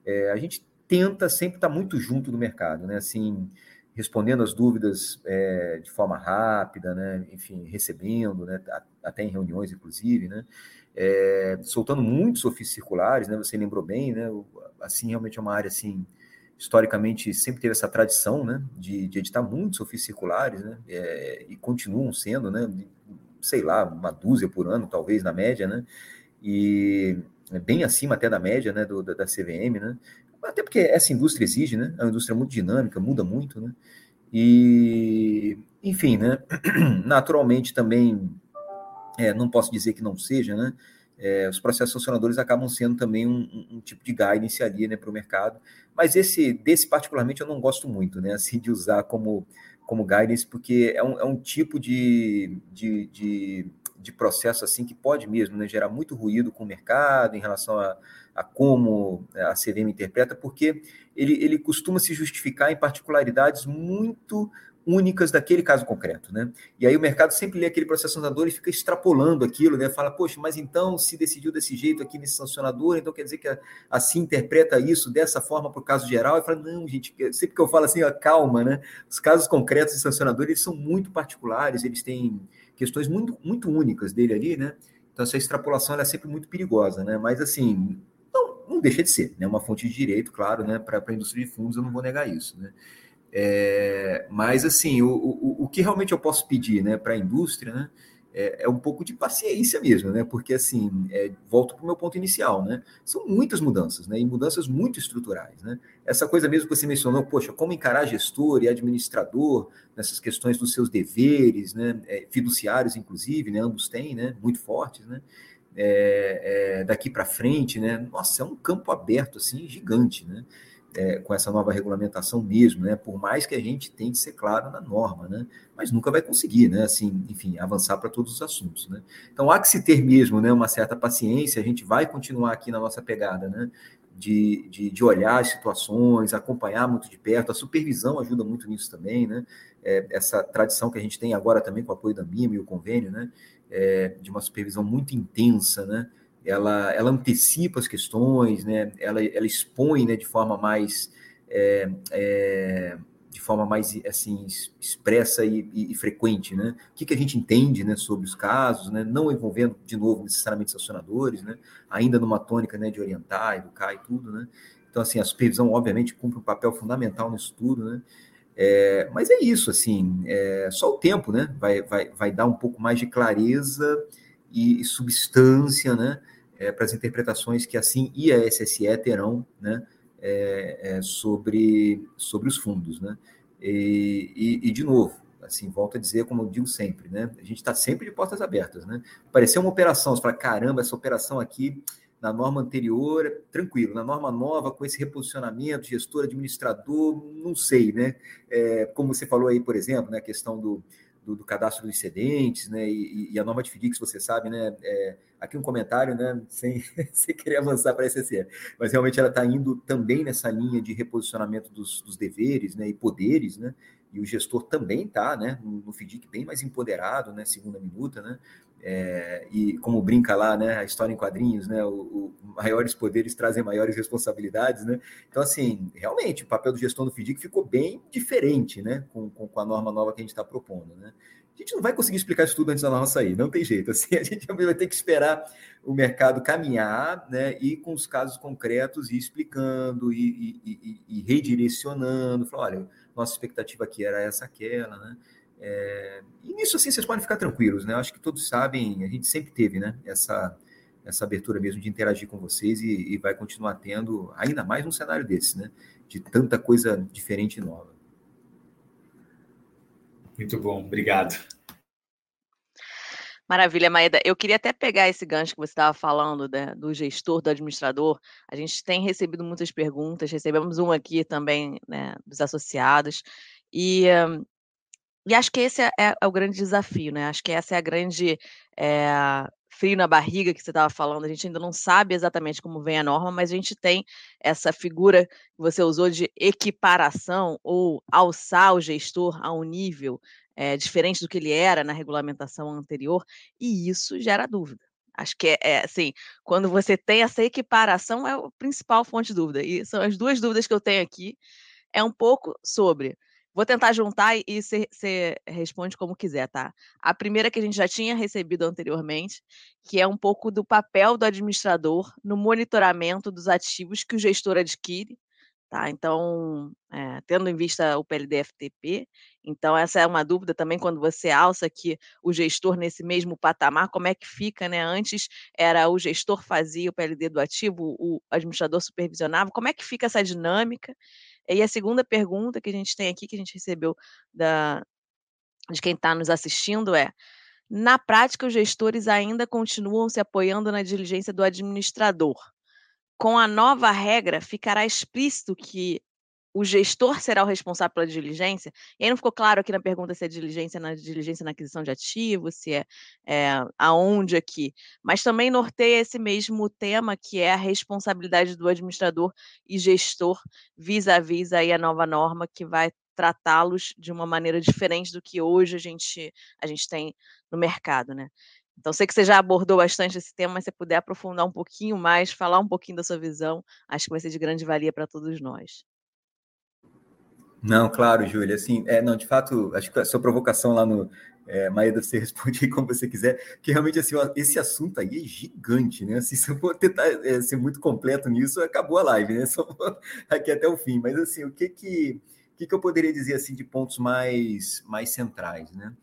Speaker 2: É, a gente tenta sempre estar muito junto do mercado, né? Assim, respondendo as dúvidas é, de forma rápida, né? Enfim, recebendo, né? Até em reuniões, inclusive, né? É, soltando muitos ofícios circulares, né? Você lembrou bem, né? Assim, realmente é uma área assim historicamente sempre teve essa tradição, né? De, de editar muitos ofícios circulares, né? É, e continuam sendo, né? sei lá, uma dúzia por ano, talvez, na média, né? E bem acima até da média, né, do, da, da CVM, né? Até porque essa indústria exige, né? É uma indústria muito dinâmica, muda muito, né? E, enfim, né? Naturalmente também, é, não posso dizer que não seja, né? É, os processos sancionadores acabam sendo também um, um, tipo de guidance ali, né, para o mercado. Mas esse, desse particularmente, eu não gosto muito, né? Assim, de usar como como guidance, porque é um, é um tipo de, de, de, de, processo assim que pode mesmo né, gerar muito ruído com o mercado em relação a, a como a CVM interpreta, porque ele, ele costuma se justificar em particularidades muito únicas daquele caso concreto, né? E aí o mercado sempre lê aquele processo sancionador e fica extrapolando aquilo, né? Fala, poxa, mas então se decidiu desse jeito aqui nesse sancionador, então quer dizer que assim interpreta isso dessa forma para o caso geral? E fala, não, gente, sempre que eu falo assim, ó, calma, né? Os casos concretos de sancionador, eles são muito particulares, eles têm questões muito, muito únicas dele ali, né? Então essa extrapolação é sempre muito perigosa, né? Mas assim, não, não deixa de ser, né? Uma fonte de direito, claro, né? Para a indústria de fundos, eu não vou negar isso, né? É, mas, assim, o, o, o que realmente eu posso pedir né, para a indústria né, é, é, um pouco de paciência mesmo, né? Porque, assim, é, volto para o meu ponto inicial, né? São muitas mudanças, né? E mudanças muito estruturais, né? Essa coisa mesmo que você mencionou, poxa, como encarar gestor e administrador nessas questões dos seus deveres, né? É, fiduciários, inclusive, né? Ambos têm, né? Muito fortes, né? É, é, daqui para frente, né? Nossa, é um campo aberto, assim, gigante, né? É, com essa nova regulamentação mesmo, né? Por mais que a gente tente ser claro na norma, né? Mas nunca vai conseguir, né? Assim, enfim, avançar para todos os assuntos, né? Então há que se ter mesmo, né? Uma certa paciência. A gente vai continuar aqui na nossa pegada, né? De, de, de olhar as situações, acompanhar muito de perto. A supervisão ajuda muito nisso também, né? É, essa tradição que a gente tem agora também com o apoio da MIMA e o convênio, né? É, de uma supervisão muito intensa, né? Ela, ela antecipa as questões, né? ela, ela expõe né, de forma mais é, é, de forma mais assim expressa e, e, e, frequente, né? O que, que a gente entende, né, sobre os casos, né? Não envolvendo de novo necessariamente sancionadores, né? Ainda numa tônica, né, de orientar, educar e tudo, né? Então assim a supervisão obviamente cumpre um papel fundamental nisso tudo, né? É, mas é isso, assim, é, só o tempo, né? Vai, vai, vai dar um pouco mais de clareza e, e substância, né? É, para as interpretações que assim e a SSE terão né, é, é, sobre, sobre os fundos. Né? E, e, e, de novo, assim, volto a dizer, como eu digo sempre, né? A gente está sempre de portas abertas, né? Pareceu uma operação, você fala, caramba, essa operação aqui na norma anterior, tranquilo, na norma nova, com esse reposicionamento, gestor, administrador, não sei, né? É, como você falou aí, por exemplo, né, a questão do, do, do cadastro dos excedentes, né? E, e, a norma de FDICS, você sabe, né? É, aqui um comentário, né? Sem, sem querer avançar para a SCE, mas realmente ela está indo também nessa linha de reposicionamento dos, dos, deveres, né? E poderes, né? E o gestor também está, né? No, no FDIC bem mais empoderado, né? Segunda minuta, né? É, e como brinca lá, né, a história em quadrinhos, né, o, o, maiores poderes trazem maiores responsabilidades, né? Então, assim, realmente, o papel do gestor do FDIC ficou bem diferente, né, com, com, com a norma nova que a gente está propondo, né? A gente não vai conseguir explicar isso tudo antes da norma sair, não tem jeito. Assim, a gente vai ter que esperar o mercado caminhar, né, e com os casos concretos, ir explicando e, e, e, e redirecionando, falar, olha, nossa expectativa aqui era essa, aquela, né? É, e nisso, assim, vocês podem ficar tranquilos, né? Acho que todos sabem, a gente sempre teve, né? Essa, essa abertura mesmo de interagir com vocês e, e vai continuar tendo, ainda mais num cenário desse, né? De tanta coisa diferente e nova.
Speaker 4: Muito bom, obrigado.
Speaker 3: Maravilha, Maeda. Eu queria até pegar esse gancho que você estava falando né, do gestor, do administrador. A gente tem recebido muitas perguntas, recebemos uma aqui também né, dos associados. E, e acho que esse é, é, o grande desafio, né? Acho que essa é a grande é, frio na barriga que você estava falando. A gente ainda não sabe exatamente como vem a norma, mas a gente tem essa figura que você usou de equiparação ou alçar o gestor a um nível é, diferente do que ele era na regulamentação anterior, e isso gera dúvida. Acho que é, é, assim, quando você tem essa equiparação, é a principal fonte de dúvida. E são as duas dúvidas que eu tenho aqui. É um pouco sobre. Vou tentar juntar e você responde como quiser, tá? A primeira que a gente já tinha recebido anteriormente, que é um pouco do papel do administrador no monitoramento dos ativos que o gestor adquire Tá? Então, é, tendo em vista o PLD-FTP, então essa é uma dúvida também quando você alça que o gestor nesse mesmo patamar, como é que fica, né? Antes era o gestor fazia o PLD do ativo, o administrador supervisionava, como é que fica essa dinâmica? E a segunda pergunta que a gente tem aqui, que a gente recebeu da, de quem está nos assistindo é, na prática, os gestores ainda continuam se apoiando na diligência do administrador, com a nova regra, ficará explícito que o gestor será o responsável pela diligência. E aí não ficou claro aqui na pergunta se é diligência na diligência na aquisição de ativos, se é, é aonde aqui. Mas também norteia esse mesmo tema, que é a responsabilidade do administrador e gestor vis-à-vis aí a nova norma que vai tratá-los de uma maneira diferente do que hoje a gente, a gente tem no mercado, né? Então, sei que você já abordou bastante esse tema, mas se puder aprofundar um pouquinho mais, falar um pouquinho da sua visão, acho que vai ser de grande valia para todos nós.
Speaker 2: Não, claro, Júlia. Assim, é, não, de fato, acho que a sua provocação lá no é, Maeda, você responde como você quiser, que realmente assim, esse assunto aí é gigante, né? Assim, se eu for tentar é, ser muito completo nisso, acabou a live, né? Só aqui até o fim. Mas assim, o que que, que, que eu poderia dizer assim de pontos mais, mais centrais, né?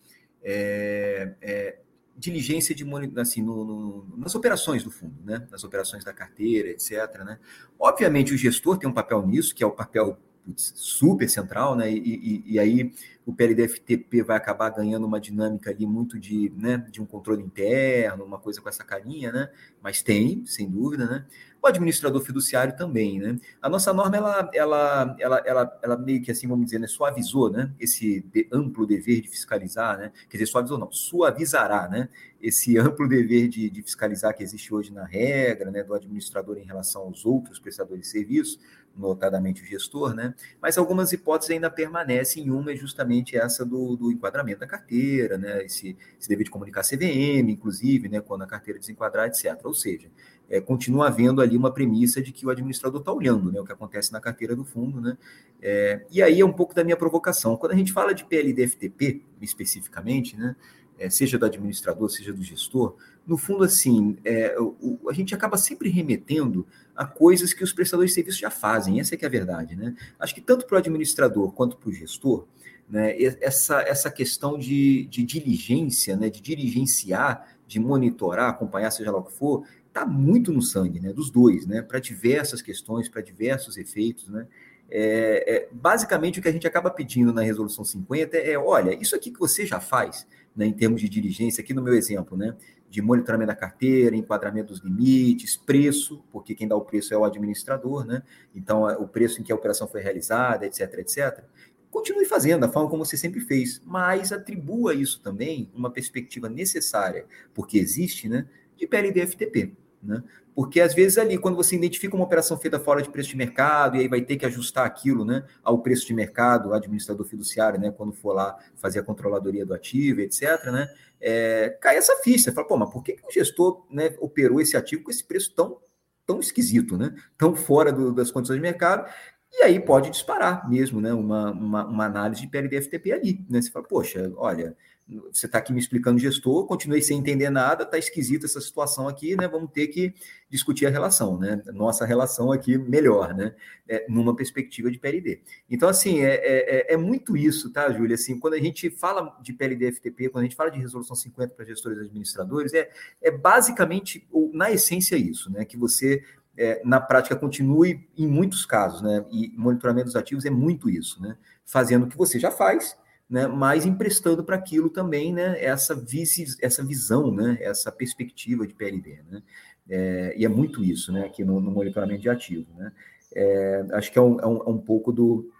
Speaker 2: É, é, diligência de assim, no, no, nas operações do fundo, né? nas operações da carteira, etc. Né? Obviamente, o gestor tem um papel nisso, que é o papel putz, super central, né? E, e, e, aí o PLDFTP vai acabar ganhando uma dinâmica ali muito de, né, de um controle interno, uma coisa com essa carinha, né? Mas tem, sem dúvida, né? O administrador fiduciário também, né? A nossa norma, ela, ela, ela, ela, ela meio que assim, vamos dizer, né, suavizou, né? Esse de, amplo dever de fiscalizar, né? Quer dizer, suavizou não, suavizará, né? Esse amplo dever de, de fiscalizar que existe hoje na regra, né? Do administrador em relação aos outros prestadores de serviço, notadamente o gestor, né? Mas algumas hipóteses ainda permanecem, uma é justamente essa do, do enquadramento da carteira, né? Esse, esse dever de comunicar CVM, inclusive, né? Quando a carteira desenquadrar, etc. Ou seja, é, continua havendo ali uma premissa de que o administrador está olhando né, o que acontece na carteira do fundo. Né? É, e aí é um pouco da minha provocação. Quando a gente fala de PLD-FTP, especificamente, né, é, seja do administrador, seja do gestor, no fundo, assim, é, o, a gente acaba sempre remetendo a coisas que os prestadores de serviço já fazem, essa é que é a verdade. Né? Acho que tanto para o administrador quanto para o gestor, né, essa, essa questão de, de diligência, né, de dirigenciar, de monitorar, acompanhar, seja lá o que for, está muito no sangue, né, dos dois, né, para diversas questões, para diversos efeitos, né. É, é, basicamente, o que a gente acaba pedindo na resolução 50 é, olha, isso aqui que você já faz, né, em termos de diligência, aqui no meu exemplo, né, de monitoramento da carteira, enquadramento dos limites, preço, porque quem dá o preço é o administrador, né, então o preço em que a operação foi realizada, etc, etc. Continue fazendo da forma como você sempre fez, mas atribua isso também uma perspectiva necessária, porque existe, né, de PLD-FTP. Né? Porque às vezes ali, quando você identifica uma operação feita fora de preço de mercado, e aí vai ter que ajustar aquilo né, ao preço de mercado, o administrador fiduciário, né, quando for lá fazer a controladoria do ativo, etc., né, é, cai essa ficha. Você fala, pô, mas por que, que o gestor né, operou esse ativo com esse preço tão, tão esquisito, né, tão fora do, das condições de mercado? E aí pode disparar mesmo né, uma, uma, uma análise de PLD-FTP ali. Né? Você fala, poxa, olha, você está aqui me explicando gestor, continuei sem entender nada, está esquisita essa situação aqui, né? Vamos ter que discutir a relação, né? Nossa relação aqui melhor, né? É, numa perspectiva de PLD. Então, assim, é, é, é, muito isso, tá, Júlia? Assim, quando a gente fala de PLD FTP, quando a gente fala de resolução 50 para gestores e administradores, é, é basicamente, ou, na essência, isso, né? Que você é, na prática continue em muitos casos, né? E monitoramento dos ativos é muito isso, né? Fazendo o que você já faz, né, mas emprestando para aquilo também né, essa, essa visão, né, essa perspectiva de PLD. Né? É, e é muito isso né, aqui no, no monitoramento de ativo. Né? É, acho que é um, é um, é um pouco do,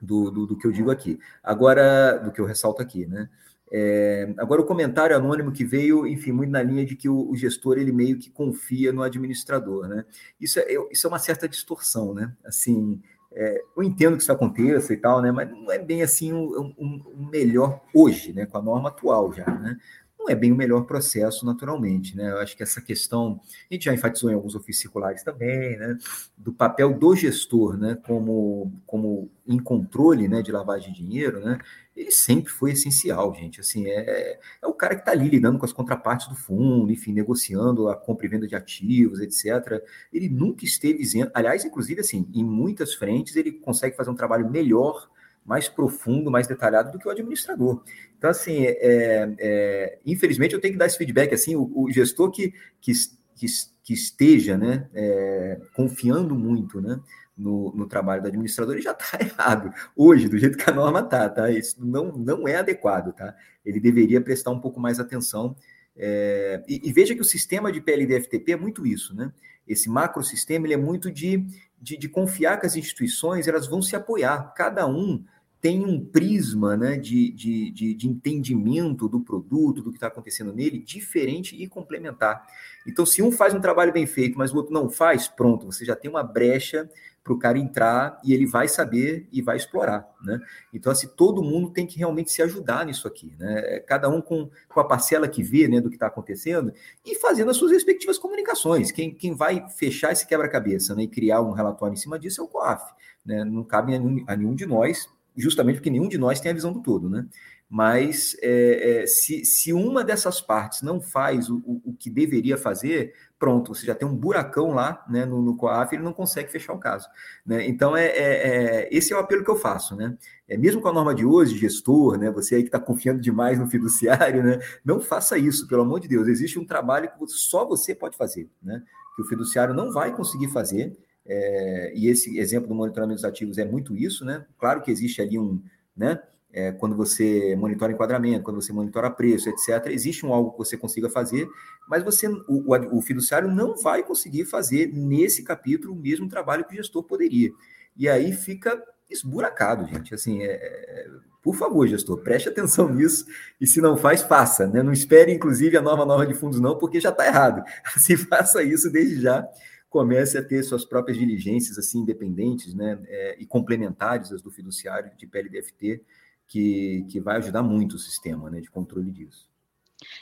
Speaker 2: do, do, do, que eu digo aqui. Agora, do que eu ressalto aqui. Né? É, agora, o comentário anônimo que veio, enfim, muito na linha de que o, o gestor ele meio que confia no administrador. Né? Isso, é, isso é uma certa distorção. Né? Assim, é, eu entendo que isso aconteça e tal, né? Mas não é bem assim um, um, um, melhor hoje, né? Com a norma atual já, né? Não é bem o melhor processo, naturalmente, né? Eu acho que essa questão, a gente já enfatizou em alguns ofícios circulares também, né? Do papel do gestor, né? Como, como em controle, né? De lavagem de dinheiro, né? ele sempre foi essencial, gente. Assim, é, é o cara que está ali lidando com as contrapartes do fundo, enfim, negociando a compra e venda de ativos, etc. Ele nunca esteve. Aliás, inclusive, assim, em muitas frentes, ele consegue fazer um trabalho melhor, mais profundo, mais detalhado do que o administrador. Então, assim, é, é, infelizmente, eu tenho que dar esse feedback. Assim, o, o gestor que, que, que, que esteja né, é, confiando muito, né? no, no trabalho do administrador, ele já está errado. Hoje, do jeito que a norma está, tá? Isso não, não é adequado, tá? Ele deveria prestar um pouco mais atenção. É, e, e, veja que o sistema de PLD-FTP é muito isso, né? Esse macrosistema ele é muito de, de, de confiar que as instituições elas vão se apoiar, cada um tem um prisma né, de, de, de, de, entendimento do produto, do que está acontecendo nele, diferente e complementar. Então, se um faz um trabalho bem feito, mas o outro não faz, pronto, você já tem uma brecha para o cara entrar e ele vai saber e vai explorar, né? Então, assim, todo mundo tem que realmente se ajudar nisso aqui, né? Cada um com, com a parcela que vê, né, do que está acontecendo e fazendo as suas respectivas comunicações. Quem, quem vai fechar esse quebra-cabeça né, e criar um relatório em cima disso é o COAF, né? Não cabe a nenhum, a nenhum de nós, justamente porque nenhum de nós tem a visão do todo, né? Mas é, é, se, se uma dessas partes não faz o, o, o que deveria fazer, pronto, você já tem um buracão lá né, no, no COAF, ele não consegue fechar o caso. Né? Então, é, é, é, esse é o apelo que eu faço. Né? É, mesmo com a norma de hoje, gestor, né, você aí que está confiando demais no fiduciário, né, não faça isso, pelo amor de Deus. Existe um trabalho que só você pode fazer, né, que o fiduciário não vai conseguir fazer. É, e esse exemplo do monitoramento dos ativos é muito isso. Né? Claro que existe ali um. Né, é, quando você monitora enquadramento, quando você monitora preço, etc., existe um algo que você consiga fazer, mas você, o, o, fiduciário não vai conseguir fazer nesse capítulo o mesmo trabalho que o gestor poderia. E aí fica esburacado, gente. Assim, é, é, por favor, gestor, preste atenção nisso e se não faz, faça. Né? Não espere, inclusive, a nova norma de fundos, não, porque já está errado. Assim, faça isso desde já. Comece a ter suas próprias diligências assim independentes né, é, e complementares às do fiduciário de PLDFT, que, que vai ajudar muito o sistema né, de controle disso.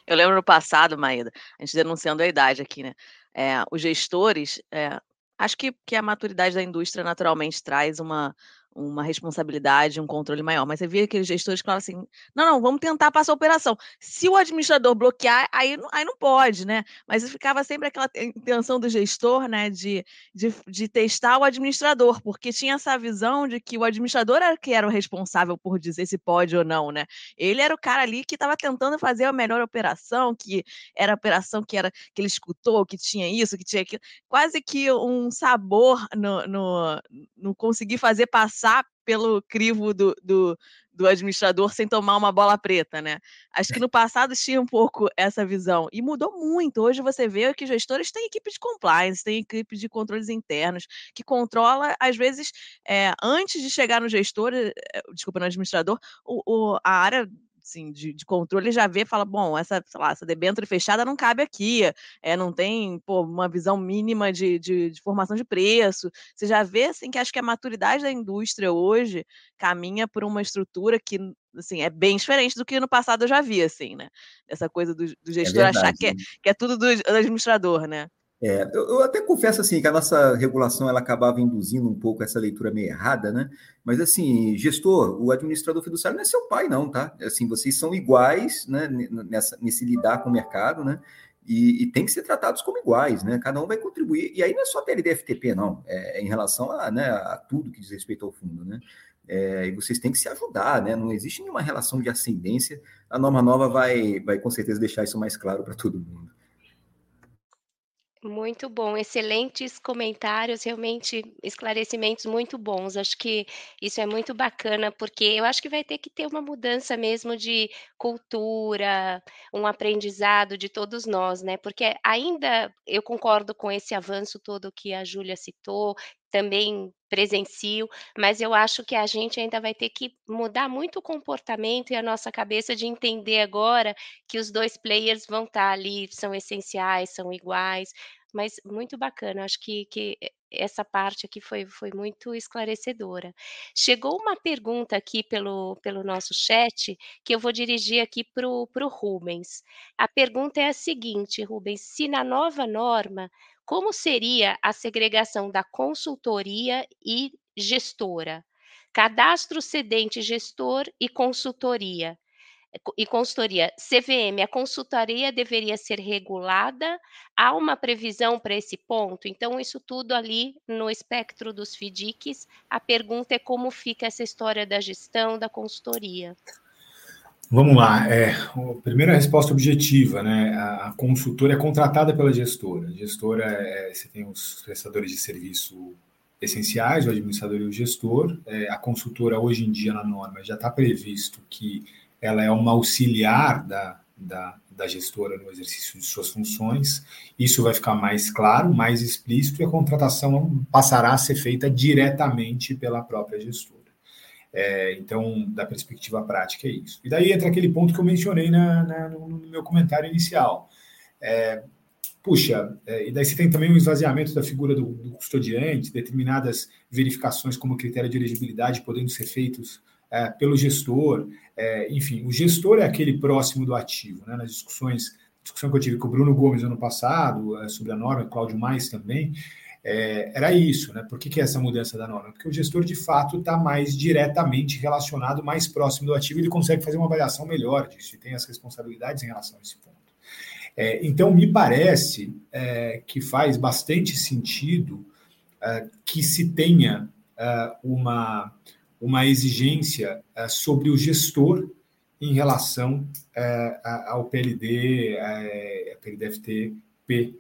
Speaker 3: Eu lembro no passado, Maída, a gente denunciando a idade aqui, né? É, os gestores, é, acho que, que a maturidade da indústria naturalmente traz uma, uma responsabilidade, um controle maior. Mas você via aqueles gestores que falavam assim: não, não, vamos tentar passar a operação. Se o administrador bloquear, aí, aí não pode, né? Mas ficava sempre aquela intenção do gestor, né, de, de, de testar o administrador, porque tinha essa visão de que o administrador era que era o responsável por dizer se pode ou não, né? Ele era o cara ali que estava tentando fazer a melhor operação, que era a operação que era que ele escutou, que tinha isso, que tinha aquilo. Quase que um sabor no, no, no conseguir fazer passar passar pelo crivo do, do, do, administrador sem tomar uma bola preta, né? Acho que no passado tinha um pouco essa visão e mudou muito. Hoje você vê que gestores têm equipe de compliance, têm equipe de controles internos que controla, às vezes, é, antes de chegar no gestor, é, desculpa, no administrador, o, o, a área assim, de, de controle já vê fala, bom, essa, sei lá, essa debênture fechada não cabe aqui, é, não tem pô, uma visão mínima de, de, de, formação de preço. Você já vê assim, que acho que a maturidade da indústria hoje caminha por uma estrutura que assim, é bem diferente do que no passado eu já vi, assim, né? Essa coisa do, do é gestor é verdade, achar que é, que é tudo do, do administrador, né?
Speaker 2: É, eu, eu, até confesso assim que a nossa regulação ela acabava induzindo um pouco essa leitura meio errada, né? Mas assim, gestor, o administrador fiduciário não é seu pai, não, tá? Assim, vocês são iguais, né? Nessa, nesse lidar com o mercado, né? E, e tem que ser tratados como iguais, né? Cada um vai contribuir. E aí não é só PLD-FTP, não. É, é em relação a, né, a tudo que diz respeito ao fundo, né? É, e vocês têm que se ajudar, né? Não existe nenhuma relação de ascendência. A norma nova vai, vai com certeza deixar isso mais claro para todo mundo.
Speaker 1: Muito bom, excelentes comentários, realmente esclarecimentos muito bons. Acho que isso é muito bacana, porque eu acho que vai ter que ter uma mudança mesmo de cultura, um aprendizado de todos nós, né? Porque ainda eu concordo com esse avanço todo que a Júlia citou, também presencio, mas eu acho que a gente ainda vai ter que mudar muito o comportamento e a nossa cabeça de entender agora que os 2 players vão estar ali, são essenciais, são iguais, mas muito bacana, acho que que essa parte aqui foi foi muito esclarecedora. Chegou uma pergunta aqui pelo pelo nosso chat, que eu vou dirigir aqui para o Rubens. A pergunta é a seguinte, Rubens: se na nova norma, como seria a segregação da consultoria e gestora? Cadastro cedente gestor e consultoria e consultoria. CVM, a consultoria deveria ser regulada? Há uma previsão para esse ponto? Então, isso tudo ali no espectro dos FDICs, a pergunta é como fica essa história da gestão da consultoria.
Speaker 4: Vamos lá. É, a primeira resposta objetiva, né? A, consultora é contratada pela gestora. A gestora, é, você tem os prestadores de serviço essenciais, o administrador e o gestor. É, a consultora, hoje em dia, na norma, já está previsto que ela é uma auxiliar da, da, da, gestora no exercício de suas funções. Isso vai ficar mais claro, mais explícito, e a contratação passará a ser feita diretamente pela própria gestora. É, então, da perspectiva prática, é isso. E daí entra aquele ponto que eu mencionei na, na, no, no, meu comentário inicial. É, puxa, é, e daí você tem também um esvaziamento da figura do, do custodiante, determinadas verificações como critério de elegibilidade podendo ser feitos é, pelo gestor, é, enfim, o gestor é aquele próximo do ativo, né? Nas discussões, discussão que eu tive com o Bruno Gomes ano passado é, sobre a norma, Cláudio Mais também, é, era isso, né? Por que, que é essa mudança da norma? Porque o gestor de fato está mais diretamente relacionado, mais próximo do ativo, ele consegue fazer uma avaliação melhor disso e tem as responsabilidades em relação a esse ponto. É, então, me parece que faz bastante sentido que se tenha uma uma exigência uh, sobre o gestor em relação uh, ao PLD, PLDFT-P,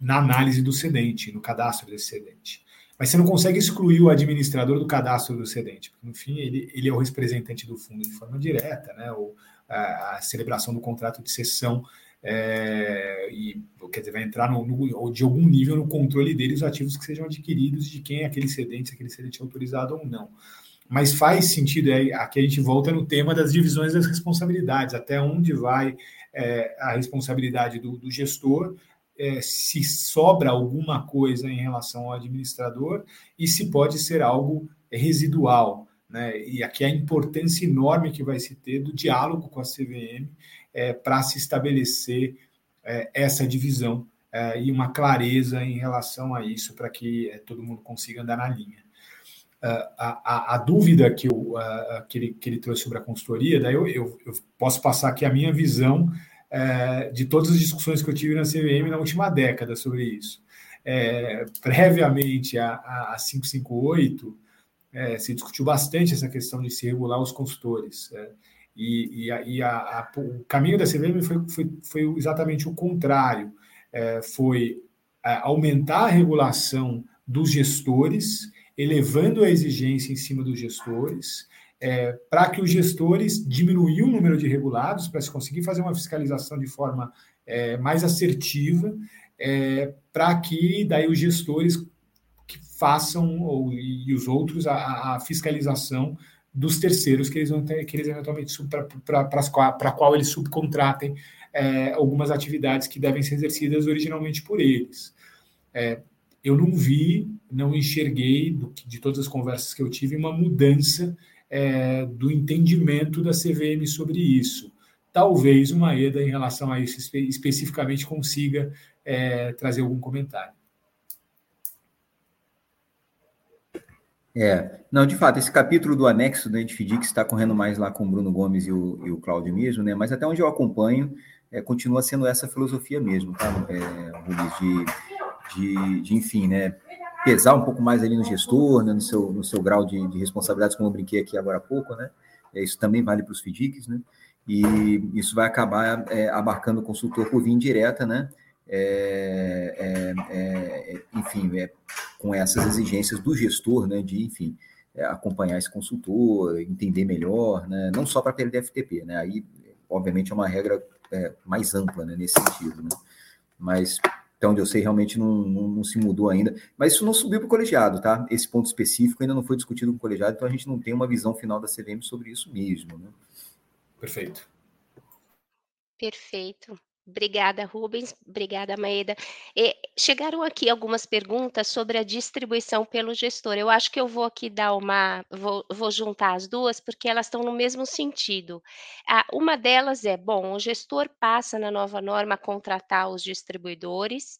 Speaker 4: na análise do cedente, no cadastro desse cedente. Mas você não consegue excluir o administrador do cadastro do cedente, porque, no fim, ele, ele é o representante do fundo de forma direta, né? Ou a celebração do contrato de cessão é, e quer dizer, vai entrar no, no, de algum nível no controle dele os ativos que sejam adquiridos, de quem é aquele cedente, se aquele cedente é autorizado ou não. Mas faz sentido, é, aqui a gente volta no tema das divisões das responsabilidades, até onde vai é, a responsabilidade do, do gestor, é, se sobra alguma coisa em relação ao administrador e se pode ser algo residual. Né? E aqui a importância enorme que vai se ter do diálogo com a CVM é, para se estabelecer é, essa divisão é, e uma clareza em relação a isso, para que é, todo mundo consiga andar na linha. Uh, a, a, a, dúvida que, eu, que, ele, que ele trouxe sobre a consultoria, daí eu, eu, eu posso passar aqui a minha visão uh, de todas as discussões que eu tive na CVM na última década sobre isso. É, previamente a, a, a 558, é, se discutiu bastante essa questão de se regular os consultores. É, e, e, a, e a, a, o caminho da CVM foi, foi, foi exatamente o contrário. É, foi é, aumentar a regulação dos gestores, elevando a exigência em cima dos gestores, é, para que os gestores diminuíam o número de regulados, para se conseguir fazer uma fiscalização de forma é, mais assertiva, é, para que daí os gestores façam, ou, e os outros, a, a fiscalização dos terceiros que eles vão ter, que eles eventualmente para qual eles subcontratem é, algumas atividades que devem ser exercidas originalmente por eles. É, eu não vi, não enxerguei do, de todas as conversas que eu tive uma mudança é, do entendimento da CVM sobre isso. Talvez uma EDA em relação a isso espe especificamente consiga é, trazer algum comentário.
Speaker 2: É, não, de fato, esse capítulo do anexo do Edfidix está correndo mais lá com o Bruno Gomes e o, e o Cláudio mesmo, né? Mas até onde eu acompanho, é, continua sendo essa filosofia mesmo, tá, é, de, de, de, enfim, né? Pesar um pouco mais ali no gestor, né, no, seu, no seu grau de, de responsabilidades, como eu brinquei aqui agora há pouco, né? É, isso também vale para os FDICs, né? E isso vai acabar é, abarcando o consultor por via indireta, né? É, é, é, enfim, é, com essas exigências do gestor, né, de, enfim, é, acompanhar esse consultor, entender melhor, né, não só para perder FTP, né, aí, obviamente, é uma regra é, mais ampla, né, nesse sentido, né, mas, até onde eu sei, realmente não, não, não se mudou ainda, mas isso não subiu para o colegiado, tá, esse ponto específico ainda não foi discutido com o colegiado, então a gente não tem uma visão final da CVM sobre isso mesmo, né.
Speaker 4: Perfeito.
Speaker 1: Perfeito. Obrigada, Rubens. Obrigada, Maeda. E chegaram aqui algumas perguntas sobre a distribuição pelo gestor. Eu acho que eu vou aqui dar uma, vou, vou juntar as duas porque elas estão no mesmo sentido. Ah, uma delas é, bom, o gestor passa na nova norma a contratar os distribuidores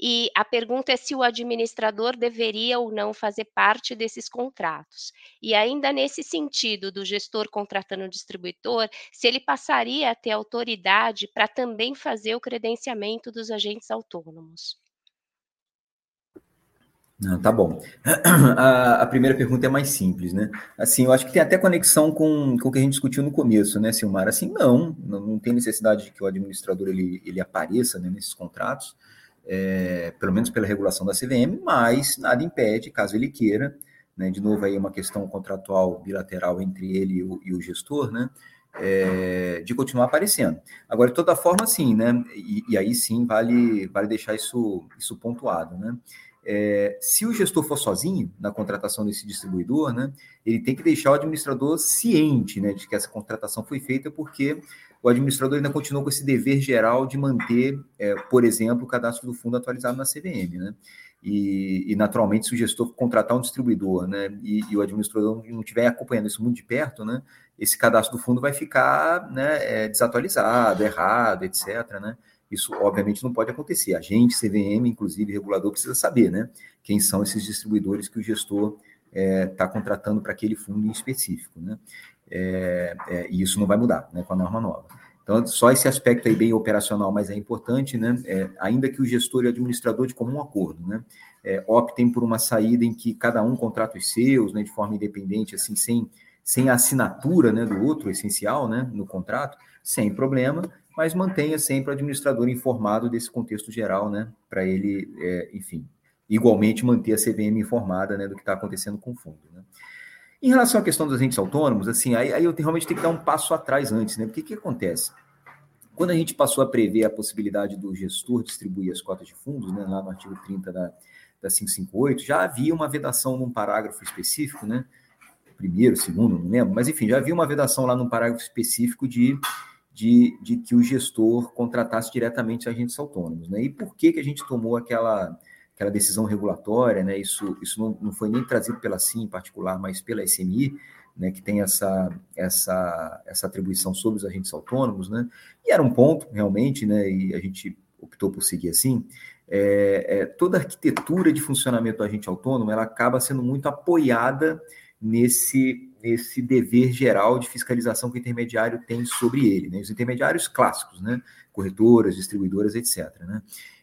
Speaker 1: e a pergunta é se o administrador deveria ou não fazer parte desses contratos. E ainda nesse sentido do gestor contratando o distribuidor, se ele passaria a ter autoridade para também fazer o credenciamento dos agentes autônomos.
Speaker 2: Não, tá bom. A, a, primeira pergunta é mais simples, né? Assim, eu acho que tem até conexão com, com o que a gente discutiu no começo, né, Silmar? Assim, não, não, não tem necessidade de que o administrador ele, ele apareça né, nesses contratos é, pelo menos pela regulação da CVM, mas nada impede, caso ele queira, né, de novo aí uma questão contratual bilateral entre ele e o, e o gestor, né, é, de continuar aparecendo. Agora, de toda forma, sim, né, e, e, aí sim vale, vale deixar isso, isso pontuado, né, é, se o gestor for sozinho na contratação desse distribuidor, né, ele tem que deixar o administrador ciente né, de que essa contratação foi feita porque o administrador ainda continua com esse dever geral de manter, é, por exemplo, o cadastro do fundo atualizado na CVM, né? E, e, naturalmente, se o gestor contratar um distribuidor, né, e, e, o administrador não estiver acompanhando isso muito de perto, né, esse cadastro do fundo vai ficar, né, é, desatualizado, errado, etc, né? Isso, obviamente, não pode acontecer. A gente, CVM, inclusive, regulador, precisa saber, né, quem são esses distribuidores que o gestor está é, tá contratando para aquele fundo em específico, né? É, é, e isso não vai mudar né, com a norma nova. Então, só esse aspecto aí bem operacional, mas é importante, né? É, ainda que o gestor e o administrador de comum acordo, né? É, optem por uma saída em que cada um contrata os seus, né, de forma independente, assim, sem, sem a assinatura né, do outro, essencial, né, no contrato, sem problema, mas mantenha sempre o administrador informado desse contexto geral, né, para ele, é, enfim, igualmente manter a CVM informada, né, do que está acontecendo com o fundo, né. Em relação à questão dos agentes autônomos, assim, aí, aí eu realmente tenho que dar um passo atrás antes, né? Porque o que acontece? Quando a gente passou a prever a possibilidade do gestor distribuir as cotas de fundos, né, lá no artigo 30 da, da 558, já havia uma vedação num parágrafo específico, né? Primeiro, segundo, não lembro, mas enfim, já havia uma vedação lá num parágrafo específico de, de, de que o gestor contratasse diretamente agentes autônomos, né? E por que, que a gente tomou aquela aquela decisão regulatória, né? Isso, isso não, não foi nem trazido pela CIM em particular, mas pela SMI, né? Que tem essa, essa, essa atribuição sobre os agentes autônomos, né? E era um ponto realmente, né? E a gente optou por seguir assim. É, é, toda a arquitetura de funcionamento do agente autônomo ela acaba sendo muito apoiada nesse, nesse dever geral de fiscalização que o intermediário tem sobre ele, né? Os intermediários clássicos, né? Corretoras, distribuidoras, etc. Né?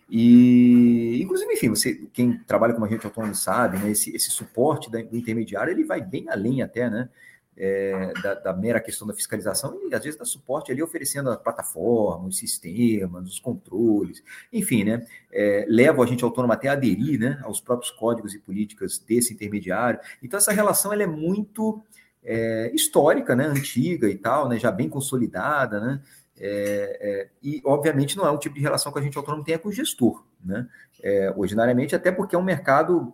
Speaker 2: E, inclusive, enfim, você, quem trabalha como agente autônomo sabe, né, esse, esse suporte do intermediário, ele vai bem além até, né, é, da, da, mera questão da fiscalização, e às vezes dá suporte ali oferecendo a plataforma, os sistemas, os controles, enfim, né, é, leva o agente autônomo até a aderir, né, aos próprios códigos e políticas desse intermediário. Então, essa relação, ela é muito é, histórica, né, antiga e tal, né, já bem consolidada, né, é, é, e, obviamente, não é um tipo de relação que a gente autônomo tenha com o gestor, né? É, ordinariamente, até porque é um mercado,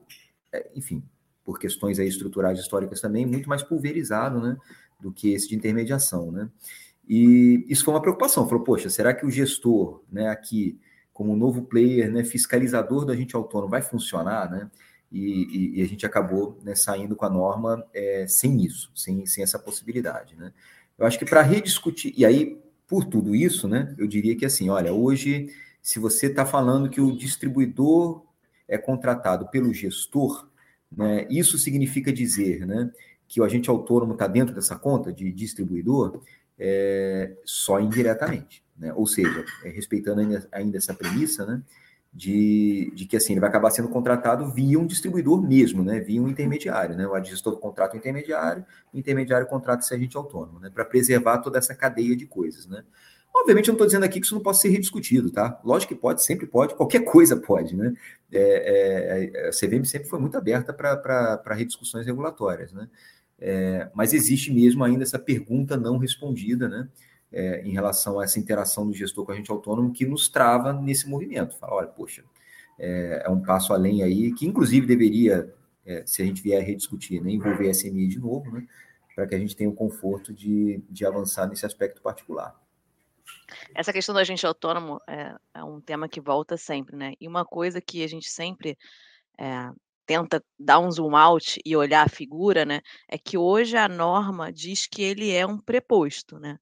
Speaker 2: enfim, por questões aí estruturais históricas também, muito mais pulverizado, né? Do que esse de intermediação, né? E isso foi uma preocupação. Falou, poxa, será que o gestor, né, aqui, como novo player, né, fiscalizador do agente autônomo, vai funcionar, né? E, e, e a gente acabou né, saindo com a norma é, sem isso, sem, sem essa possibilidade, né? Eu acho que para rediscutir, e aí por tudo isso, né, eu diria que assim, olha, hoje, se você está falando que o distribuidor é contratado pelo gestor, né, isso significa dizer né, que o agente autônomo está dentro dessa conta de distribuidor é, só indiretamente. Né? Ou seja, é, respeitando ainda, ainda, essa premissa, né, de, de, que assim, ele vai acabar sendo contratado via um distribuidor mesmo, né, via um intermediário. Né? O gestor contrata o intermediário, o intermediário contrata esse agente autônomo, né, para preservar toda essa cadeia de coisas. Né? Obviamente, eu não estou dizendo aqui que isso não pode ser rediscutido, tá? Lógico que pode, sempre pode, qualquer coisa pode, né? É, é, a CVM sempre foi muito aberta para rediscussões regulatórias, né? É, mas existe mesmo ainda essa pergunta não respondida, né? É, em relação a essa interação do gestor com a agente autônomo que nos trava nesse movimento. Fala, olha, poxa, é, é um passo além aí, que inclusive deveria, é, se a gente vier rediscutir, né, envolver a SMI de novo, né? Para que a gente tenha o conforto de, de avançar nesse aspecto particular.
Speaker 3: Essa questão do agente autônomo é, é, um tema que volta sempre, né? E uma coisa que a gente sempre é, tenta dar um zoom out e olhar a figura, né? É que hoje a norma diz que ele é um preposto, né?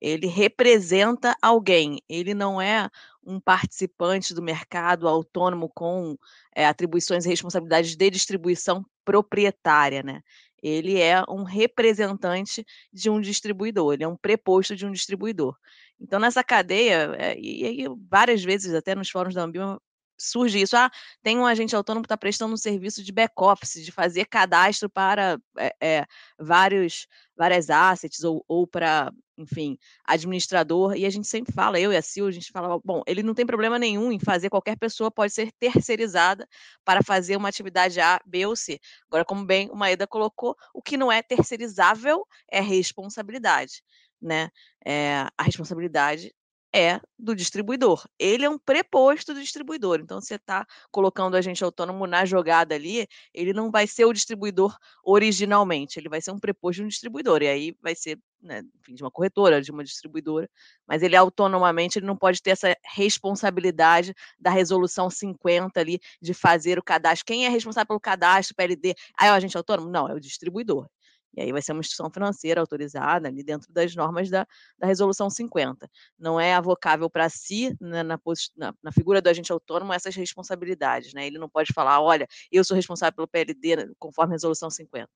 Speaker 3: Ele representa alguém, ele não é um participante do mercado autônomo com é, atribuições e responsabilidades de distribuição proprietária, né? Ele é um representante de um distribuidor, ele é um preposto de um distribuidor. Então, nessa cadeia, é, e, várias vezes, até nos fóruns da Ambima, surge isso. Ah, tem um agente autônomo que está prestando um serviço de back-office, de fazer cadastro para é, é, vários, várias assets ou, ou para, enfim, administrador. E a gente sempre fala, eu e a Sil, a gente fala, bom, ele não tem problema nenhum em fazer, qualquer pessoa pode ser terceirizada para fazer uma atividade A, B ou C. Agora, como bem o Maeda colocou, o que não é terceirizável é responsabilidade. Né? É, a responsabilidade é do distribuidor. Ele é um preposto do distribuidor. Então, você está colocando o agente autônomo na jogada ali, ele não vai ser o distribuidor originalmente, ele vai ser um preposto de um distribuidor. E aí vai ser né, enfim, de uma corretora, de uma distribuidora, mas ele autonomamente ele não pode ter essa responsabilidade da resolução 50 ali de fazer o cadastro. Quem é responsável pelo cadastro, PLD? Ah, é o agente autônomo? Não, é o distribuidor. E aí vai ser uma instituição financeira autorizada ali dentro das normas da, da Resolução 50. Não é avocável para si, né, na, na, na, figura do agente autônomo, essas responsabilidades. Né? Ele não pode falar, olha, eu sou responsável pelo PLD né, conforme a Resolução 50.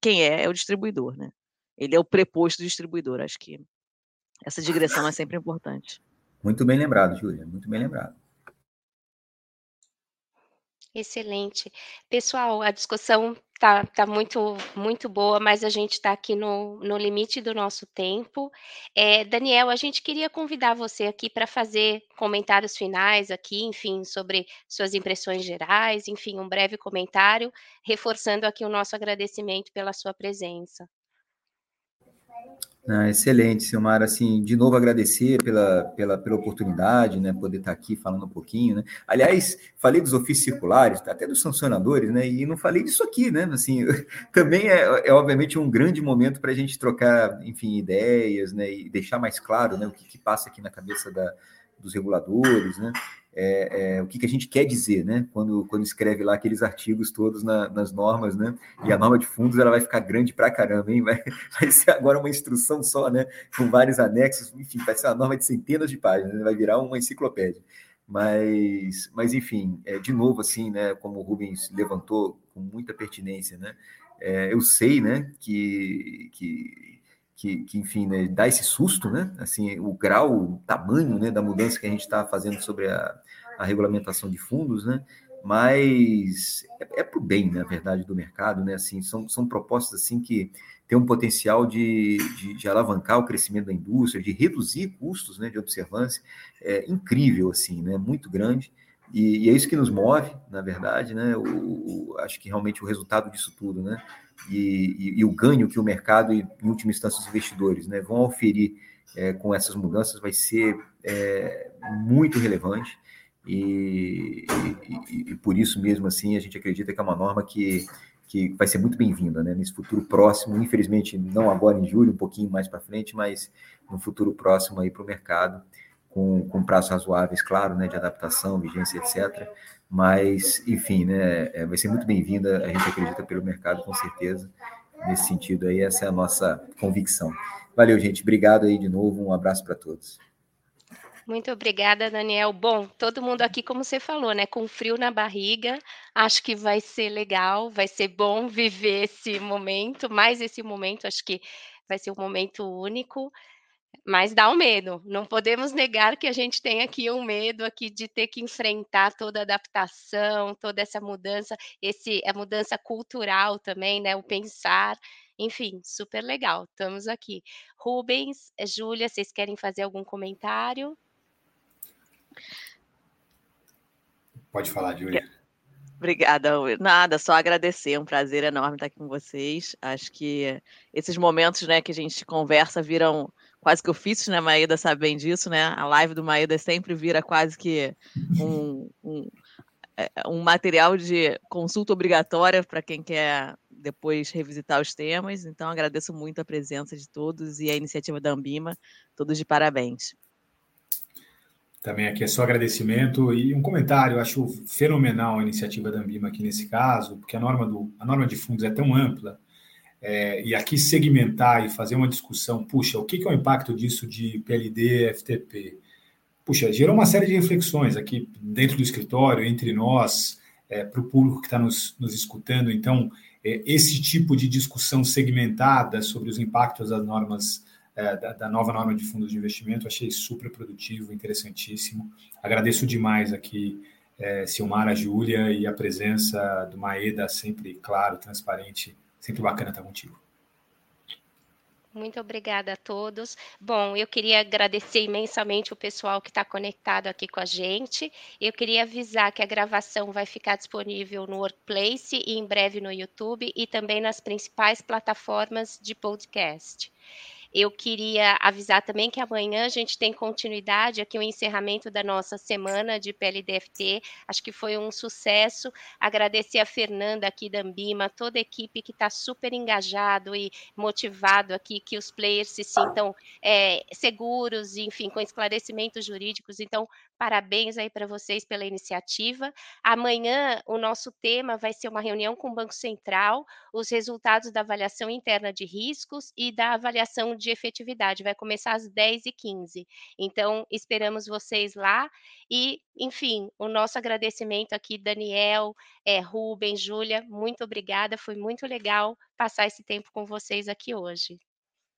Speaker 3: Quem é? É o distribuidor. Né? Ele é o preposto distribuidor. Acho que essa digressão é sempre importante.
Speaker 2: Muito bem lembrado, Júlia, muito bem lembrado.
Speaker 1: Excelente. Pessoal, a discussão tá, tá muito, muito boa, mas a gente está aqui no, no limite do nosso tempo. É, Daniel, a gente queria convidar você aqui para fazer comentários finais aqui, enfim, sobre suas impressões gerais, enfim, um breve comentário, reforçando aqui o nosso agradecimento pela sua presença.
Speaker 2: Ah, excelente, Silmar. Assim, de novo agradecer pela, pela, pela oportunidade, né, poder estar aqui falando um pouquinho, né. Aliás, falei dos ofícios circulares, até dos sancionadores, né, e não falei disso aqui, né. Assim, também é, é obviamente um grande momento para a gente trocar, enfim, ideias, né, e deixar mais claro, né, o que, que passa aqui na cabeça da, dos reguladores, né é, é, o que, que, a gente quer dizer, né? Quando, quando escreve lá aqueles artigos todos na, nas normas, né? E a norma de fundos ela vai ficar grande pra caramba, hein? Vai, vai ser agora uma instrução só, né? Com vários anexos, enfim, vai ser uma norma de centenas de páginas, né? vai virar uma enciclopédia. Mas, mas enfim, é, de novo, assim, né? Como o Rubens levantou com muita pertinência, né? É, eu sei, né? Que, que que, que, enfim, né, dá esse susto, né? Assim, o grau, o tamanho, né, da mudança que a gente está fazendo sobre a, a, regulamentação de fundos, né? Mas é, é para o bem, na verdade, do mercado, né? Assim, são, são propostas assim que têm um potencial de, de, de alavancar o crescimento da indústria, de reduzir custos, né, de observância, é incrível, assim, né? Muito grande. E, e é isso que nos move, na verdade, né? O, o, acho que realmente o resultado disso tudo, né? E, e, e, o ganho que o mercado e, em última instância, os investidores né, vão oferir é, com essas mudanças vai ser é, muito relevante e, e, por isso mesmo assim a gente acredita que é uma norma que, que vai ser muito bem-vinda né, nesse futuro próximo, infelizmente não agora em julho, um pouquinho mais para frente, mas no futuro próximo aí para o mercado com, com prazos razoáveis, claro, né, de adaptação, vigência, etc. Mas, enfim, né, é, vai ser muito bem-vinda, a gente acredita pelo mercado, com certeza. Nesse sentido aí, essa é a nossa convicção. Valeu, gente. Obrigado aí de novo. Um abraço para todos.
Speaker 1: Muito obrigada, Daniel. Bom, todo mundo aqui, como você falou, né, com frio na barriga, acho que vai ser legal, vai ser bom viver esse momento, mais esse momento, acho que vai ser um momento único. Mas dá o um medo, não podemos negar que a gente tem aqui um medo aqui de ter que enfrentar toda a adaptação, toda essa mudança, esse a mudança cultural também, né, o pensar, enfim, super legal, estamos aqui. Rubens, Júlia, vocês querem fazer algum comentário?
Speaker 4: Pode falar, Júlia.
Speaker 3: Obrigada, nada, só agradecer, é um prazer enorme estar aqui com vocês. Acho que esses momentos, né, que a gente conversa viram quase que ofícios, né? Maeda sabe bem disso, né? A live do Maeda sempre vira quase que um, um, é, um material de consulta obrigatória para quem quer depois revisitar os temas. Então, agradeço muito a presença de todos e a iniciativa da Ambima. Todos de parabéns.
Speaker 4: Também aqui é só agradecimento e um comentário. acho fenomenal a iniciativa da Ambima aqui nesse caso, porque a norma, do, a norma de fundos é tão ampla é, e aqui segmentar e fazer uma discussão, puxa, o que, é o impacto disso de PLD, FTP? Puxa, gerou uma série de reflexões aqui dentro do escritório, entre nós, é, para o público que está nos, nos escutando. Então, é, esse tipo de discussão segmentada sobre os impactos das normas é, da, da, nova norma de fundos de investimento, achei super produtivo, interessantíssimo. Agradeço demais aqui é, Silmara, Júlia e a presença do Maeda, sempre claro, transparente, sempre bacana estar contigo.
Speaker 1: Muito obrigada a todos. Bom, eu queria agradecer imensamente o pessoal que está conectado aqui com a gente. Eu queria avisar que a gravação vai ficar disponível no Workplace e em breve no YouTube e também nas principais plataformas de podcast. Eu queria avisar também que amanhã a gente tem continuidade aqui o encerramento da nossa semana de PLDFT. Acho que foi um sucesso. Agradecer a Fernanda aqui da Ambima, toda a equipe que está super engajado e motivado aqui, que os players se sintam é, seguros, enfim, com esclarecimentos jurídicos. Então, Parabéns aí para vocês pela iniciativa. Amanhã o nosso tema vai ser uma reunião com o Banco Central, os resultados da avaliação interna de riscos e da avaliação de efetividade. Vai começar às 10h15. Então, esperamos vocês lá. E, enfim, o nosso agradecimento aqui, Daniel, é, Rubem, Júlia, muito obrigada. Foi muito legal passar esse tempo com vocês aqui hoje.